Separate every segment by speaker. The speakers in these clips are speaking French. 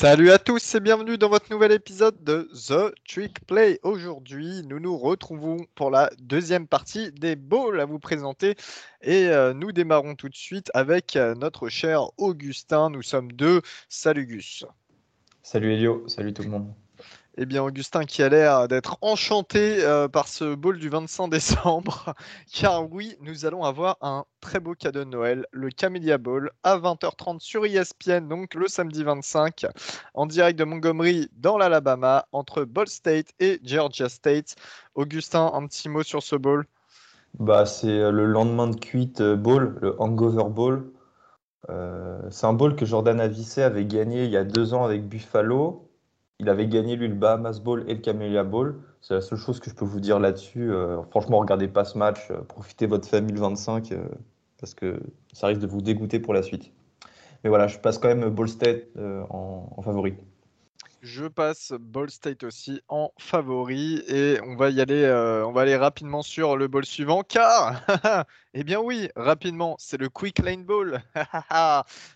Speaker 1: Salut à tous et bienvenue dans votre nouvel épisode de The Trick Play. Aujourd'hui, nous nous retrouvons pour la deuxième partie des balls à vous présenter et euh, nous démarrons tout de suite avec euh, notre cher Augustin. Nous sommes deux. Salut Gus.
Speaker 2: Salut Elio, salut tout le monde.
Speaker 1: Eh bien, Augustin qui a l'air d'être enchanté euh, par ce ball du 25 décembre, car oui, nous allons avoir un très beau cadeau de Noël, le Camellia Ball, à 20h30 sur ESPN, donc le samedi 25, en direct de Montgomery dans l'Alabama, entre Ball State et Georgia State. Augustin, un petit mot sur ce ball?
Speaker 2: Bah, C'est euh, le lendemain de cuite euh, ball, le Hangover Ball. c'est un ball que Jordan Avicet avait gagné il y a deux ans avec Buffalo il avait gagné lui le Bahamas Bowl et le Camellia Bowl. C'est la seule chose que je peux vous dire là-dessus. Euh, franchement, regardez pas ce match, euh, profitez votre famille le 25 euh, parce que ça risque de vous dégoûter pour la suite. Mais voilà, je passe quand même Ball State en, en, favori.
Speaker 1: Je passe Ball State aussi en favori et on va y aller, aller rapidement sur le ball suivant car Eh bien oui, rapidement, c'est le Quick Lane Ball.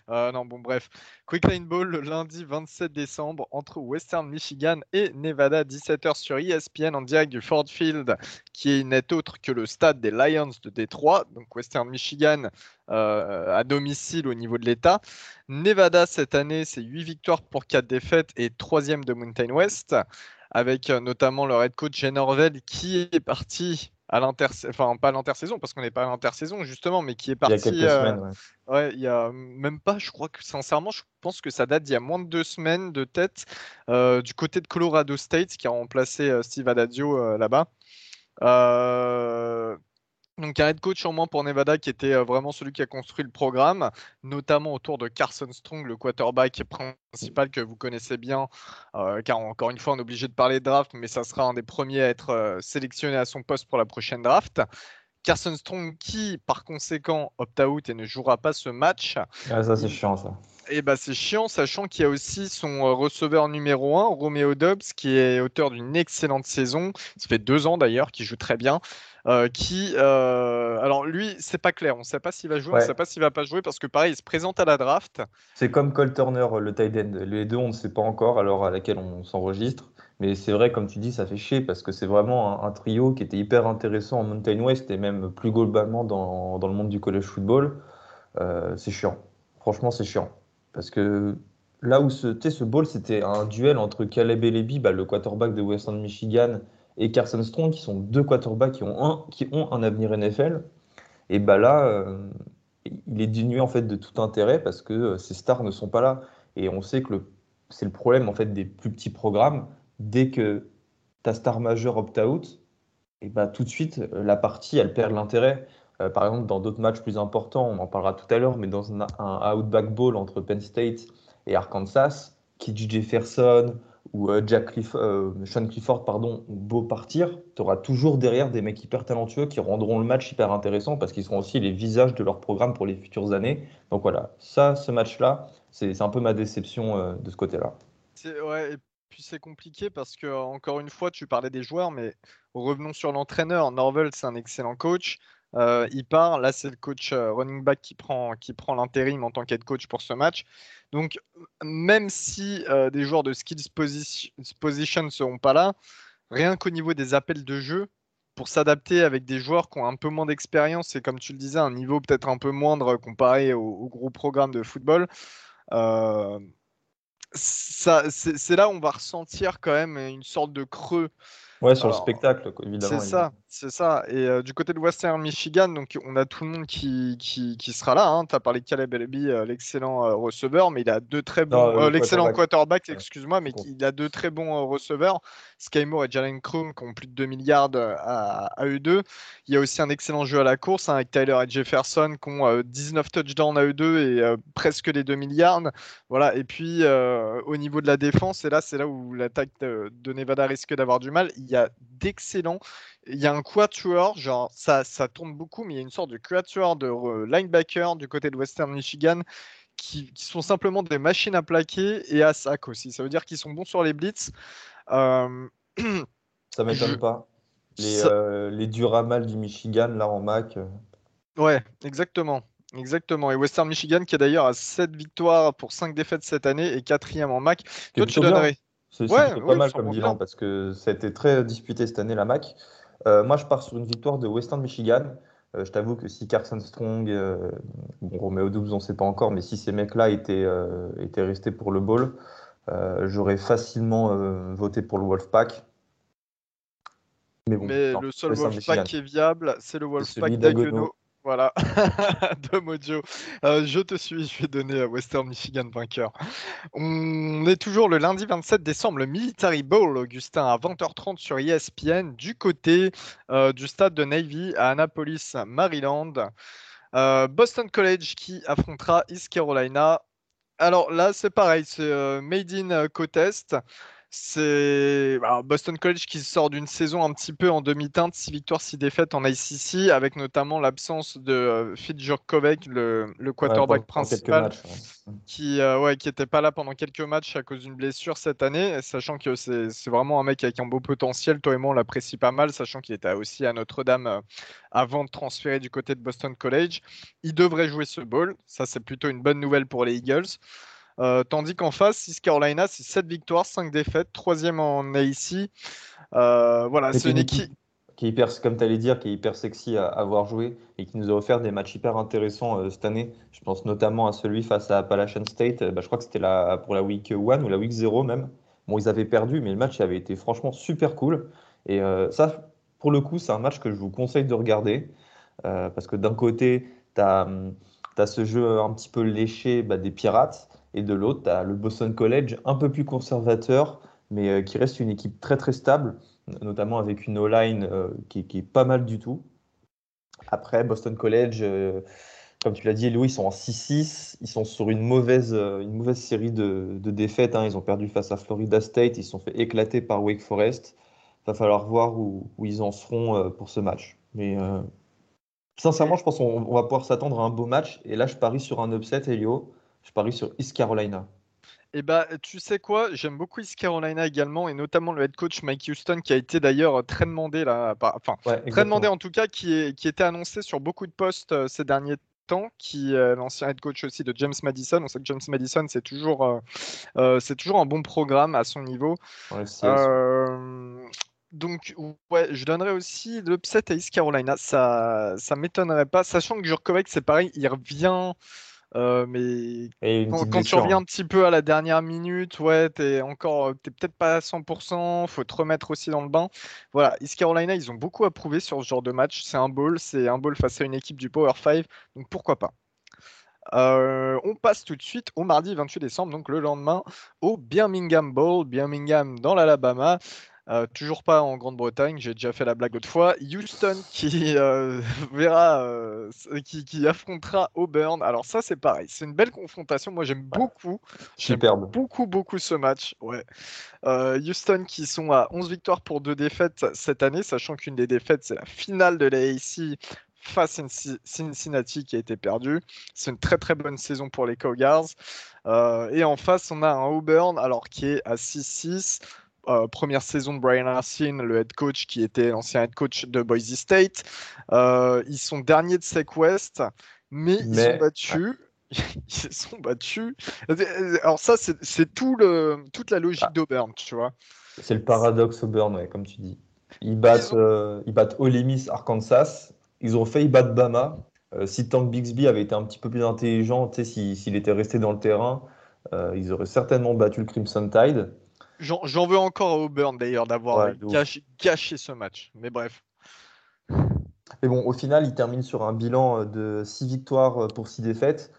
Speaker 1: euh, non, bon bref. Quick Lane Ball le lundi 27 décembre entre Western Michigan et Nevada, 17h sur ESPN en direct du Ford Field, qui n'est autre que le stade des Lions de Détroit. Donc Western Michigan euh, à domicile au niveau de l'État. Nevada cette année, c'est 8 victoires pour 4 défaites et 3 de Mountain West avec euh, notamment leur head coach Jen Orville qui est parti à l'intersaison, enfin pas à l'intersaison parce qu'on n'est pas à l'intersaison justement, mais qui est parti.
Speaker 2: Il y a quelques euh,
Speaker 1: semaines, ouais. Il y a même pas, je crois que sincèrement, je pense que ça date d'il y a moins de deux semaines de tête euh, du côté de Colorado State qui a remplacé euh, Steve Adadio là-bas. Donc un head coach en moins pour Nevada qui était euh, vraiment celui qui a construit le programme, notamment autour de Carson Strong, le quarterback principal que vous connaissez bien, euh, car encore une fois on est obligé de parler de draft, mais ça sera un des premiers à être euh, sélectionné à son poste pour la prochaine draft. Carson Strong qui par conséquent opt-out et ne jouera pas ce match.
Speaker 2: Ah, ça c'est chiant ça.
Speaker 1: Et eh bah c'est chiant, sachant qu'il y a aussi son receveur numéro 1, Romeo Dobbs, qui est auteur d'une excellente saison. Ça fait deux ans d'ailleurs, qui joue très bien. Euh, qui, euh, alors lui, c'est pas clair. On ne sait pas s'il va jouer, on ne sait pas s'il va pas jouer parce que pareil, il se présente à la draft.
Speaker 2: C'est comme Cole Turner, le tight end. Les deux, on ne sait pas encore à l'heure à laquelle on s'enregistre. Mais c'est vrai, comme tu dis, ça fait chier parce que c'est vraiment un, trio qui était hyper intéressant en Mountain West et même plus globalement dans, dans le monde du college football. Euh, c'est chiant. Franchement, c'est chiant. Parce que là où ce, ce ball, c'était un duel entre Caleb Elebi, bah, le quarterback de Western Michigan, et Carson Strong, qui sont deux quarterbacks qui ont un, qui ont un avenir NFL. Et bah là, euh, il est dénué en fait de tout intérêt parce que euh, ces stars ne sont pas là. Et on sait que c'est le problème en fait des plus petits programmes. Dès que ta star majeure opt-out, et bah tout de suite euh, la partie elle perd l'intérêt. par exemple, dans d'autres matchs plus importants, on en parlera tout à l'heure, mais dans un, un Outback Bowl entre Penn State et Arkansas, KJ Jefferson, ou euh, Jack euh, Sean Clifford pardon, beau partir, tu auras toujours derrière des mecs hyper talentueux qui rendront le match hyper intéressant parce qu'ils seront aussi les visages de leur programme pour les futures années. Donc voilà, ça, ce match-là, c'est un peu ma déception euh, de ce côté-là.
Speaker 1: Ouais, et puis c'est compliqué parce que, encore une fois, tu parlais des joueurs, mais revenons sur l'entraîneur. Norvel, c'est un excellent coach. Il part. Là, c'est le coach running back qui prend, qui prend l'intérim en tant qu'aide coach pour ce match. Donc, même si euh, des joueurs de skills position ne seront pas là, rien qu'au niveau des appels de jeu, pour s'adapter avec des joueurs qui ont un peu moins d'expérience et comme tu le disais, un niveau peut-être un peu moindre comparé au, gros programme de football, euh, c'est là où on va ressentir quand même une sorte de creux
Speaker 2: Ouais, sur le spectacle, évidemment.
Speaker 1: C'est ça, c'est ça. Et euh, du côté de Western Michigan, donc on a tout le monde qui, qui, qui sera là. Hein. Tu as parlé de Caleb Elby, euh, l'excellent euh, receveur, mais il a deux très bons. l'excellent quarterback, excuse-moi, mais il a deux très bons receveurs. Sky Moore et Jalen Chrome qui ont plus de 2 milliards à, à, eux deux. Il y a aussi un excellent jeu à la course hein, avec Tyler et Jefferson qui ont 19 touchdowns à eux deux et presque les 2 milliards. Voilà. Et puis au niveau de la défense, et là, c'est là où l'attaque de, de Nevada risque d'avoir du mal. Il y a d'excellents. Il y a un quatuor, genre ça, ça tourne beaucoup, mais il y a une sorte de quatuor de linebacker du côté de Western Michigan qui, sont simplement des machines à plaquer et à sac aussi. Ça veut dire qu'ils sont bons sur les blitz. Euh...
Speaker 2: ça m'étonne pas. Les, euh, les Duramal du Michigan, là en Mac. Euh.
Speaker 1: Ouais, exactement. Exactement. Et Western Michigan qui est d'ailleurs à 7 victoires pour 5 défaites cette année et quatrième en MAC. Toi, tu donnerais
Speaker 2: C'est pas mal comme bilan parce que ça a été très disputé cette année la MAC. Euh, moi, je pars sur une victoire de Western Michigan. Euh, je t'avoue que si Carson Strong, euh, bon, Romeo Doubs, on ne sait pas encore, mais si ces mecs-là étaient, étaient restés pour le bowl, j'aurais facilement voté pour le Wolfpack.
Speaker 1: Mais, bon, mais le seul Wolfpack qui est viable, c'est le Wolfpack d'Aguenau. Voilà, de Mojo. Euh, je te suis, je vais donner à Western Michigan vainqueur. On est toujours le lundi 27 décembre, le Military Bowl, Augustin, à 20h30 sur ESPN, du côté euh, du stade de Navy à Annapolis, Maryland. Euh, Boston College qui affrontera East Carolina. Alors là, c'est pareil, c'est Made in Côte-Est. C'est Boston College qui sort d'une saison un petit peu en demi-teinte, 6 victoires, 6 défaites en ICC, avec notamment l'absence de euh, Fitjurkovec, le, le quarterback principal, qui n'était euh, pas là pendant quelques matchs à cause d'une blessure cette année, sachant que c'est vraiment un mec avec un beau potentiel. Toi et moi, on l'apprécie pas mal, sachant qu'il était aussi à Notre-Dame euh, avant de transférer du côté de Boston College. Il devrait jouer ce ball, ça c'est plutôt une bonne nouvelle pour les Eagles. Euh, tandis qu'en face, East Carolina, c'est 7 victoires, 5 défaites, troisième en AIC. Euh, voilà, c'est une équipe
Speaker 2: qui est hyper, comme tu allais dire, qui est hyper sexy à avoir joué et qui nous a offert des matchs hyper intéressants euh, cette année. Je pense notamment à celui face à Appalachian State. Bah, je crois que c'était pour la week 1 ou la week 0 même. Bon, ils avaient perdu, mais le match avait été franchement super cool. Et ça, pour le coup, c'est un match que je vous conseille de regarder parce que d'un côté, tu as, as, ce jeu un petit peu léché bah, des Pirates. Et de l'autre, tu as le Boston College, un peu plus conservateur, mais euh, qui reste une équipe très très stable, notamment avec une O-line euh, qui, est pas mal du tout. Après, Boston College, euh, comme tu l'as dit, Louis, ils sont en 6-6. Ils sont sur une mauvaise, une mauvaise série de, défaites. Hein. Ils ont perdu face à Florida State. Ils se sont fait éclater par Wake Forest. Il va falloir voir où, ils en seront pour ce match. Mais sincèrement, je pense qu'on va pouvoir s'attendre à un beau match. Et là, je parie sur un upset, Elio. Je parie sur East Carolina.
Speaker 1: Eh bah, tu sais quoi, j'aime beaucoup East Carolina également, et notamment le head coach Mike Houston, qui a été d'ailleurs très demandé, là, enfin, très demandé en tout cas, qui, est, qui était annoncé sur beaucoup de postes euh, ces derniers temps, qui est l'ancien head coach aussi de James Madison. On sait que James Madison, c'est toujours, euh, euh, c'est toujours un bon programme à son niveau. donc, ouais, je donnerais aussi l'upset à East Carolina. Ça, ça m'étonnerait pas, sachant que Jurkovic, c'est pareil, il revient. Euh, mais quand, tu reviens un petit peu à la dernière minute, ouais, t'es encore, t'es peut-être pas à 100%, faut te remettre aussi dans le bain. Voilà, East Carolina, ils ont beaucoup approuvé sur ce genre de match. C'est un ball, c'est un ball face à une équipe du Power 5, donc pourquoi pas. Euh, on passe tout de suite au mardi 28 décembre, donc le lendemain, au Birmingham Bowl, Birmingham dans l'Alabama. Euh, toujours pas en Grande-Bretagne, j'ai déjà fait la blague autrefois. Houston qui euh, verra, euh, qui, affrontera Auburn. Alors ça c'est pareil, c'est une belle confrontation. Moi j'aime beaucoup, beaucoup beaucoup ce match. Ouais. Houston qui sont à 11 victoires pour deux défaites cette année, sachant qu'une des défaites c'est la finale de l'AAC face à Cincinnati qui a été perdue. C'est une très très bonne saison pour les Cougars. et en face on a un Auburn alors qui est à 6-6. Euh, première saison de Brian Arsene, le head coach qui était l'ancien head coach de Boise State. Euh, ils sont derniers de Sec West, mais, ils sont battus. ils sont battus. Alors ça, c'est tout le, toute la logique ah. d'Auburn, tu vois.
Speaker 2: C'est le paradoxe Auburn, ouais, comme tu dis. Ils battent, ils, euh, ils battent Ole Miss, Arkansas. Ils ont failli battre Bama. si Tank Bixby avait été un petit peu plus intelligent, s'il était resté dans le terrain, ils auraient certainement battu le Crimson Tide.
Speaker 1: J'en veux encore à Auburn d'ailleurs d'avoir gâché, ce match. Mais bref.
Speaker 2: Mais bon, au final, il termine sur un bilan euh, de 6 victoires euh, pour 6 défaites.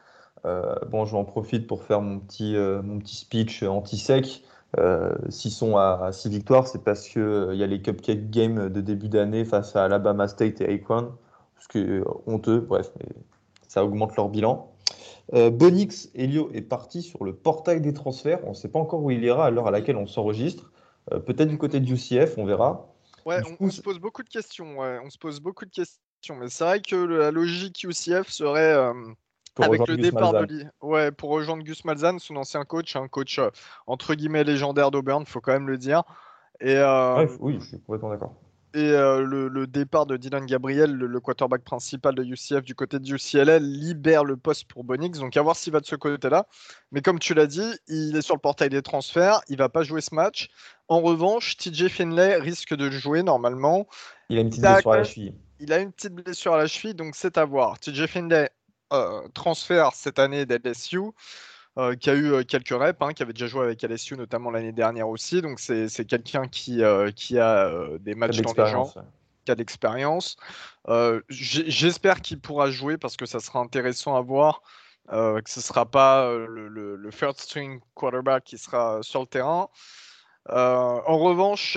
Speaker 2: Euh, bon, j'en profite pour faire mon petit, mon petit speech anti-sec. S'ils sont à, 6 victoires, c'est parce qu'il il y a les Cupcake Games de début d'année face à Alabama State et Akron. Ce qui est honteux, bref, mais ça augmente leur bilan. Euh, Bonix Elio est parti sur le portail des transferts. On ne sait pas encore où il ira à l'heure à laquelle on s'enregistre. Euh, peut-être du côté de UCF, on verra.
Speaker 1: Ouais, on, se pose beaucoup de questions. On se pose beaucoup de questions. Mais c'est vrai que la logique UCF serait euh, avec le départ de ouais, pour rejoindre Gus Malzahn, son ancien coach, un coach entre guillemets légendaire d'Auburn, faut quand même le dire. Et
Speaker 2: oui, je suis complètement d'accord.
Speaker 1: Et le, départ de Dylan Gabriel, le, quarterback principal de UCF du côté de UCLA, libère le poste pour Bonix. Donc à voir s'il va de ce côté-là. Mais comme tu l'as dit, il est sur le portail des transferts. Il va pas jouer ce match. En revanche, TJ Finlay risque de jouer normalement.
Speaker 2: Il a une petite blessure à la cheville.
Speaker 1: Il a une petite blessure à la cheville, donc c'est à voir. TJ Finlay transfert cette année d'LSU. Euh, qui a eu euh, quelques reps, hein, qui avait déjà joué avec LSU notamment l'année dernière aussi. Donc c'est quelqu'un qui, euh, qui a des matchs dans les gens, qui a d'expérience. J'espère qu'il pourra jouer parce que ça sera intéressant à voir. que ce ne sera pas le, le, first string quarterback qui sera sur le terrain. en revanche,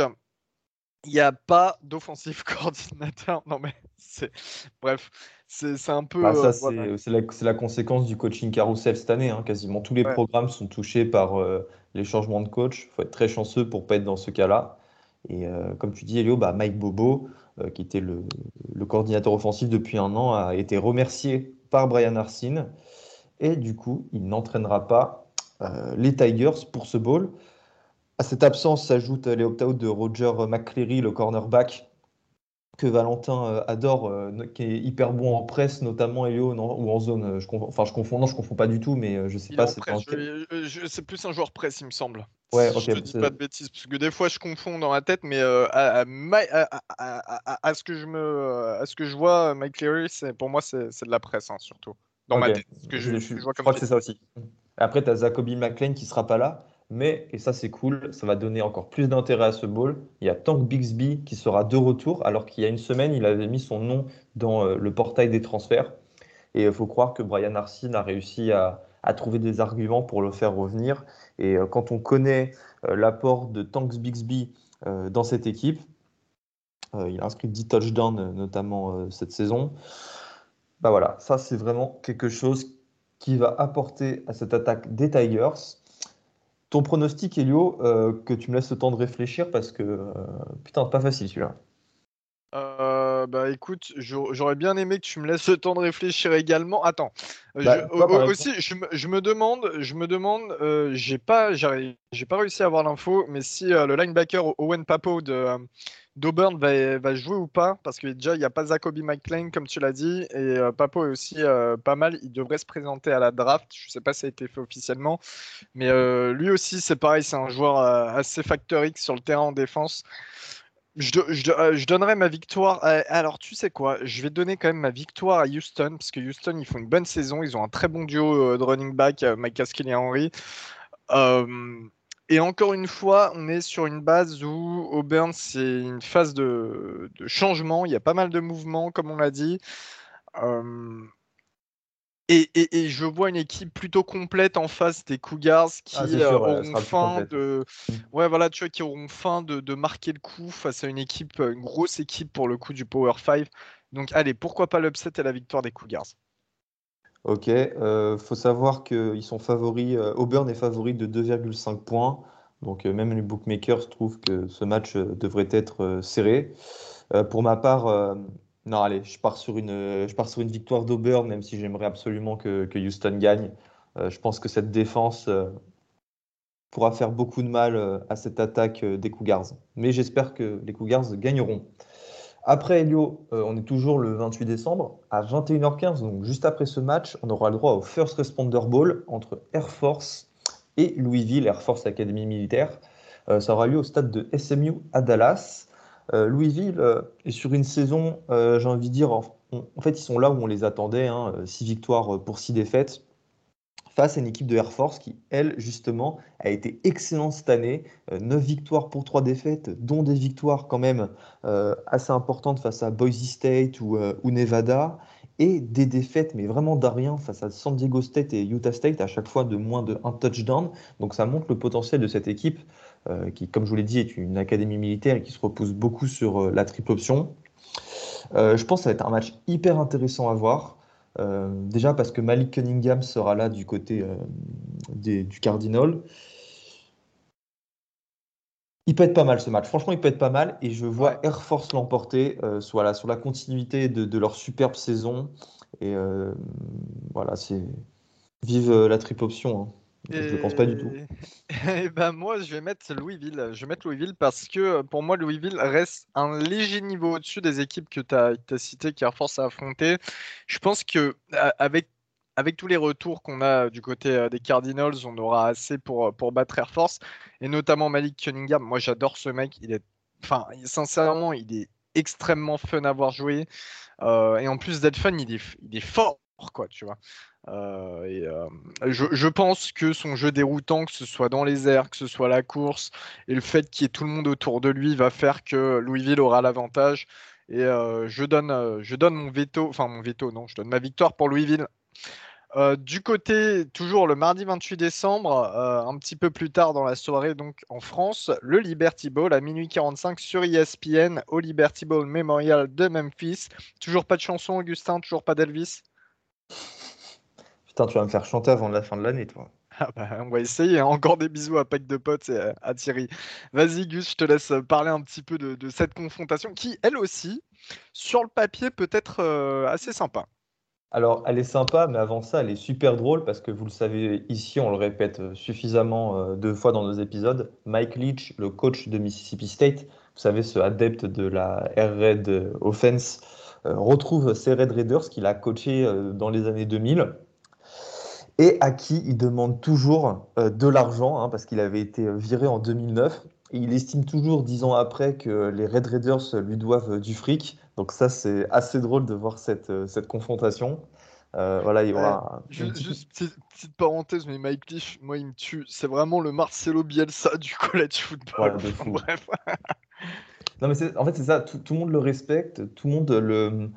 Speaker 1: il n'y a pas d'offensive coordinateur. Non mais c'est bref, c'est un peu.
Speaker 2: Bah, ça, euh, c'est la, la, conséquence du coaching carousel cette année. Hein. Quasiment tous les programmes sont touchés par euh, les changements de coach. Il faut être très chanceux pour pas être dans ce cas-là. Et euh, comme tu dis, Elio, bah, Mike Bobo, qui était le, le, coordinateur offensif depuis un an, a été remercié par Brian Arsene. Et du coup, il n'entraînera pas les Tigers pour ce bowl. À cette absence s'ajoutent les opt-out de Roger McCleary, le cornerback, que Valentin euh, adore, euh, qui est hyper bon en presse, notamment Elio, ou en zone. Euh, je confonds, enfin, je confonds, non, je confonds pas du tout, mais je sais pas.
Speaker 1: C'est, plus un joueur presse, il me semble.
Speaker 2: Ouais,
Speaker 1: Je ne dis pas de bêtises, parce que des fois je confonds dans ma tête, mais à, ce que je me, à ce que je vois, Mike Leary, c'est pour moi c'est, de la presse hein, surtout. Dans ma tête.
Speaker 2: que je, je, je crois que c'est ça aussi. Après, tu as Jacoby McLean qui sera pas là. Mais, et ça c'est cool, ça va donner encore plus d'intérêt à ce bowl. Il y a Tank Bixby qui sera de retour, alors qu'il y a une semaine, il avait mis son nom dans euh, le portail des transferts. Et il faut croire que Brian Arsene a réussi à, trouver des arguments pour le faire revenir. Et euh, quand on connaît euh, l'apport de Tanks Bixby dans cette équipe, il a inscrit 10 touchdowns notamment cette saison. Bah voilà, ça c'est vraiment quelque chose qui va apporter à cette attaque des Tigers. Ton pronostic, Elio, euh, que tu me laisses le temps de réfléchir parce que euh, putain, pas facile celui-là.
Speaker 1: Euh, bah écoute, j'aurais bien aimé que tu me laisses le temps de réfléchir également. Attends, bah, aussi, je me, demande, je me demande, j'ai pas, j'ai pas réussi à avoir l'info, mais si le linebacker Owen Papo de, d'Auburn va, jouer ou pas Parce que déjà, il n'y a pas Zacoby McClain, comme tu l'as dit, et euh, Papo est aussi euh, pas mal. Il devrait se présenter à la draft. Je ne sais pas si ça a été fait officiellement, mais euh, lui aussi, c'est pareil, c'est un joueur assez X sur le terrain en défense. Je, donnerai ma victoire. alors, tu sais quoi? Je vais donner quand même ma victoire à Houston, parce que Houston, ils font une bonne saison. Ils ont un très bon duo de running back, Mike Caskill et Henry. Et encore une fois, on est sur une base où Auburn, c'est une phase de, changement. Il y a pas mal de mouvements, comme on l'a dit. Euh, et, je vois une équipe plutôt complète en face des Cougars qui ah, euh, auront faim de, ouais voilà, tu vois, qui auront faim de, marquer le coup face à une équipe, une grosse équipe pour le coup du Power 5. Donc allez, pourquoi pas l'upset et la victoire des Cougars?
Speaker 2: Ok, euh, faut savoir qu'ils sont favoris. Euh, Auburn est favori de 2,5 points. Donc euh, même les bookmakers trouvent que ce match euh, devrait être serré. pour ma part, non, allez, je pars sur une, je pars sur une victoire d'Auburn, même si j'aimerais absolument que, que, Houston gagne. je pense que cette défense pourra faire beaucoup de mal à cette attaque des Cougars. Mais j'espère que les Cougars gagneront. Après Elio, euh, on est toujours le 28 décembre à 21h15, donc juste après ce match, on aura le droit au First Responder Bowl entre Air Force et Louisville, Air Force Academy militaire. Euh, ça aura lieu au stade de SMU à Dallas. Euh, Louisville est sur une saison, j'ai envie de dire, en, fait, ils sont là où on les attendait, 6 hein, victoires pour 6 défaites face à une équipe de Air Force qui, elle, justement, a été excellente cette année. 9 euh, victoires pour 3 défaites, dont des victoires quand même euh, assez importantes face à Boise State euh, ou, Nevada, et des défaites, mais vraiment d'arien, face à San Diego State et Utah State, à chaque fois de moins de un touchdown. Donc ça montre le potentiel de cette équipe, qui, comme je vous l'ai dit, est une académie militaire et qui se repose beaucoup sur la triple option. je pense que ça va être un match hyper intéressant à voir. Euh, déjà parce que Malik Cunningham sera là du côté euh, du Cardinal. Il peut être pas mal ce match. Franchement, il peut être pas mal. Et je vois Air Force l'emporter euh, sur la continuité de, leur superbe saison. Et voilà, c'est. Vive la triple option. Hein. Je ne pense pas du tout.
Speaker 1: Eh ben moi, je vais mettre Louisville. Je vais mettre Louisville parce que pour moi, Louisville reste un léger niveau au-dessus des équipes que tu as, as citées qui Air Force à affronter. Je pense que avec avec tous les retours qu'on a du côté des Cardinals, on aura assez pour, pour battre Air Force. Et notamment Malik Cunningham. Moi, j'adore ce mec. Il est, enfin, sincèrement, il est extrêmement fun à voir jouer. et en plus d'être fun, il est, il est fort, quoi, tu vois. Euh, euh, je, pense que son jeu déroutant, que ce soit dans les airs, que ce soit la course, et le fait qu'il y ait tout le monde autour de lui, va faire que Louisville aura l'avantage. Et euh, je, donne, je donne mon veto, enfin mon veto, non, je donne ma victoire pour Louisville. du côté, toujours le mardi 28 décembre, un petit peu plus tard dans la soirée, donc en France, le Liberty Bowl à minuit 45 sur ESPN au Liberty Bowl Memorial de Memphis. Toujours pas de chanson, Augustin, toujours pas d'Elvis?
Speaker 2: Tu vas me faire chanter avant la fin de l'année, toi.
Speaker 1: Ah bah, on va essayer. Hein. Encore des bisous à Pack de Potes et à Thierry. Vas-y, Gus, je te laisse parler un petit peu de, cette confrontation qui, elle aussi, sur le papier, peut être euh, assez sympa.
Speaker 2: Alors, elle est sympa, mais avant ça, elle est super drôle parce que vous le savez ici, on le répète euh, suffisamment euh, deux fois dans nos épisodes. Mike Leach, le coach de Mississippi State, vous savez, ce adepte de la Air Raid Offense, retrouve ses Red Raiders qu'il a coaché dans les années 2000 et à qui il demande toujours euh, de l'argent, hein, parce qu'il avait été euh, viré en 2009. Et il estime toujours, dix ans après, que les Red Raiders lui doivent euh, du fric. Donc ça, c'est assez drôle de voir cette, cette confrontation. voilà, il y aura.
Speaker 1: Juste, petite, parenthèse, mais Mike Leach, moi, il me tue. C'est vraiment le Marcelo Bielsa du college football. Bref.
Speaker 2: non, mais en fait, c'est ça. Tout, tout, le monde le respecte. Tout le monde le.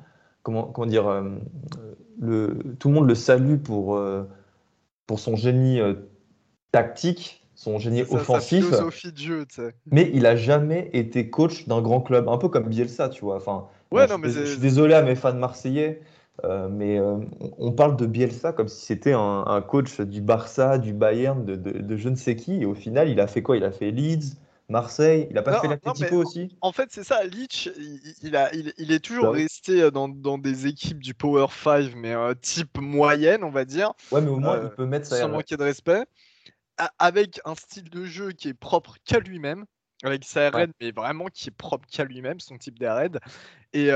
Speaker 2: Comment, comment dire le, Tout le monde le salue pour pour son génie euh, tactique, son génie offensif.
Speaker 1: philosophie de jeu,
Speaker 2: Mais il a jamais été coach d'un grand club, un peu comme Bielsa, tu vois. Enfin, ouais, non, mais je, suis désolé à mes fans marseillais, euh, mais euh, on parle de Bielsa comme si c'était un, coach du Barça, du Bayern, de, de, je ne sais qui. Et au final, il a fait quoi? Il a fait Leeds, Marseille, il a pas fait l'Atletico aussi?
Speaker 1: En fait, c'est ça, Leach, il, a, il, est toujours bah resté euh, dans, des équipes du Power 5, mais euh, type moyenne, on va dire.
Speaker 2: Ouais, mais au moins, il euh, peut mettre ça.
Speaker 1: Sans manquer de respect. avec un style de jeu qui est propre qu'à lui-même, avec sa RN, mais vraiment qui est propre qu'à lui-même, son type d'RN. Et,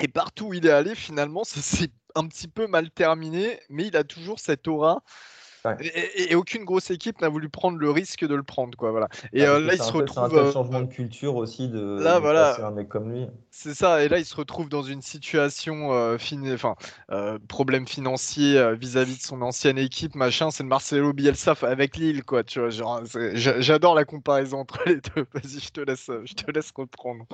Speaker 1: et partout où il est allé, finalement, c'est un petit peu mal terminé, mais il a toujours cette aura et, aucune grosse équipe n'a voulu prendre le risque de le prendre, quoi. Voilà. Et
Speaker 2: euh, là, il se retrouve. C'est un euh, changement de culture aussi de.
Speaker 1: Là, voilà.
Speaker 2: un mec comme lui.
Speaker 1: C'est ça. Et là, il se retrouve dans une situation, euh, enfin, problème financier vis-à-vis de son ancienne équipe, machin. C'est le Marcelo Bielsa avec Lille, quoi. Tu vois, genre, j'adore la comparaison entre les deux. Vas-y, je te laisse, je te laisse reprendre.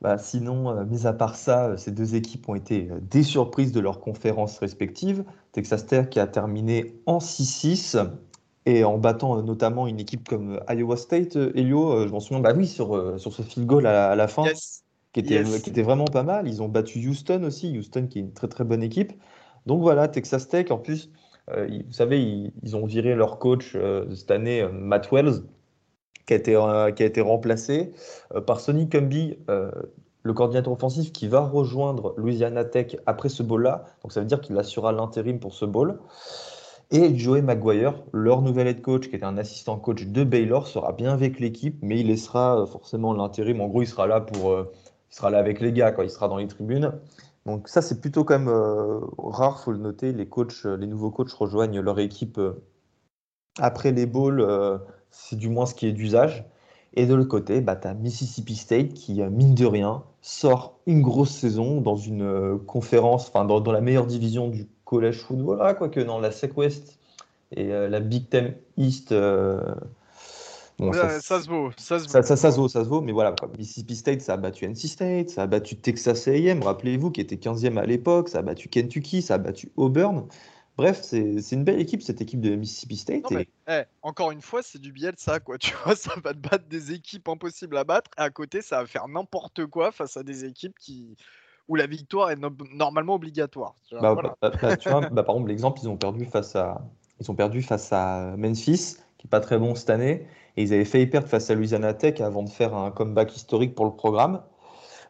Speaker 2: Bah, sinon, euh, mis à part ça, euh, ces deux équipes ont été euh, des surprises de leurs conférences respectives. Texas Tech qui a terminé en 6-6 et en battant notamment une équipe comme Iowa State, Elio, je m'en souviens, bah oui, sur, sur ce field goal à, la fin, qui, était, qui était vraiment pas mal. Ils ont battu Houston aussi, Houston qui est une très très bonne équipe. Donc voilà, Texas Tech, en plus, vous savez, ils, ont viré leur coach cette année, Matt Wells, qui a été, euh, qui a été remplacé euh, par Sonny Cumby, euh, le coordinateur offensif qui va rejoindre Louisiana Tech après ce bowl-là. Donc ça veut dire qu'il assurera l'intérim pour ce bowl. Et Joey Maguire, leur nouvel head coach, qui était un assistant coach de Baylor, sera bien avec l'équipe, mais il laissera forcément l'intérim. En gros, il sera là pour, il sera là avec les gars, quand il sera dans les tribunes. Donc ça, c'est plutôt quand même rare, faut le noter. Les coachs, les nouveaux coachs rejoignent leur équipe après les bowls c'est du moins ce qui est d'usage. Et de l'autre côté, bah, tu as Mississippi State qui, euh, mine de rien, sort une grosse saison dans une euh, conférence, enfin dans, la meilleure division du collège football, ah, quoique dans la SEC West et euh, la Big Ten East.
Speaker 1: Bon, ça, se vaut,
Speaker 2: ça se vaut. Ça, se vaut, mais voilà. Mississippi State, ça a battu NC State, ça a battu Texas A&M, rappelez-vous, qui était 15e à l'époque, ça a battu Kentucky, ça a battu Auburn. Bref, c'est une belle équipe, cette équipe de Mississippi State.
Speaker 1: Eh, encore une fois, c'est du biais de ça, quoi. Tu vois, ça va te battre des équipes impossibles à battre. Et à côté, ça va faire n'importe quoi face à des équipes qui où la victoire est normalement obligatoire.
Speaker 2: Bah, bah, bah, tu vois, par exemple, l'exemple, ils ont perdu face à ils ont perdu face à Memphis, qui est pas très bon cette année, et ils avaient failli perdre face à Louisiana Tech avant de faire un comeback historique pour le programme.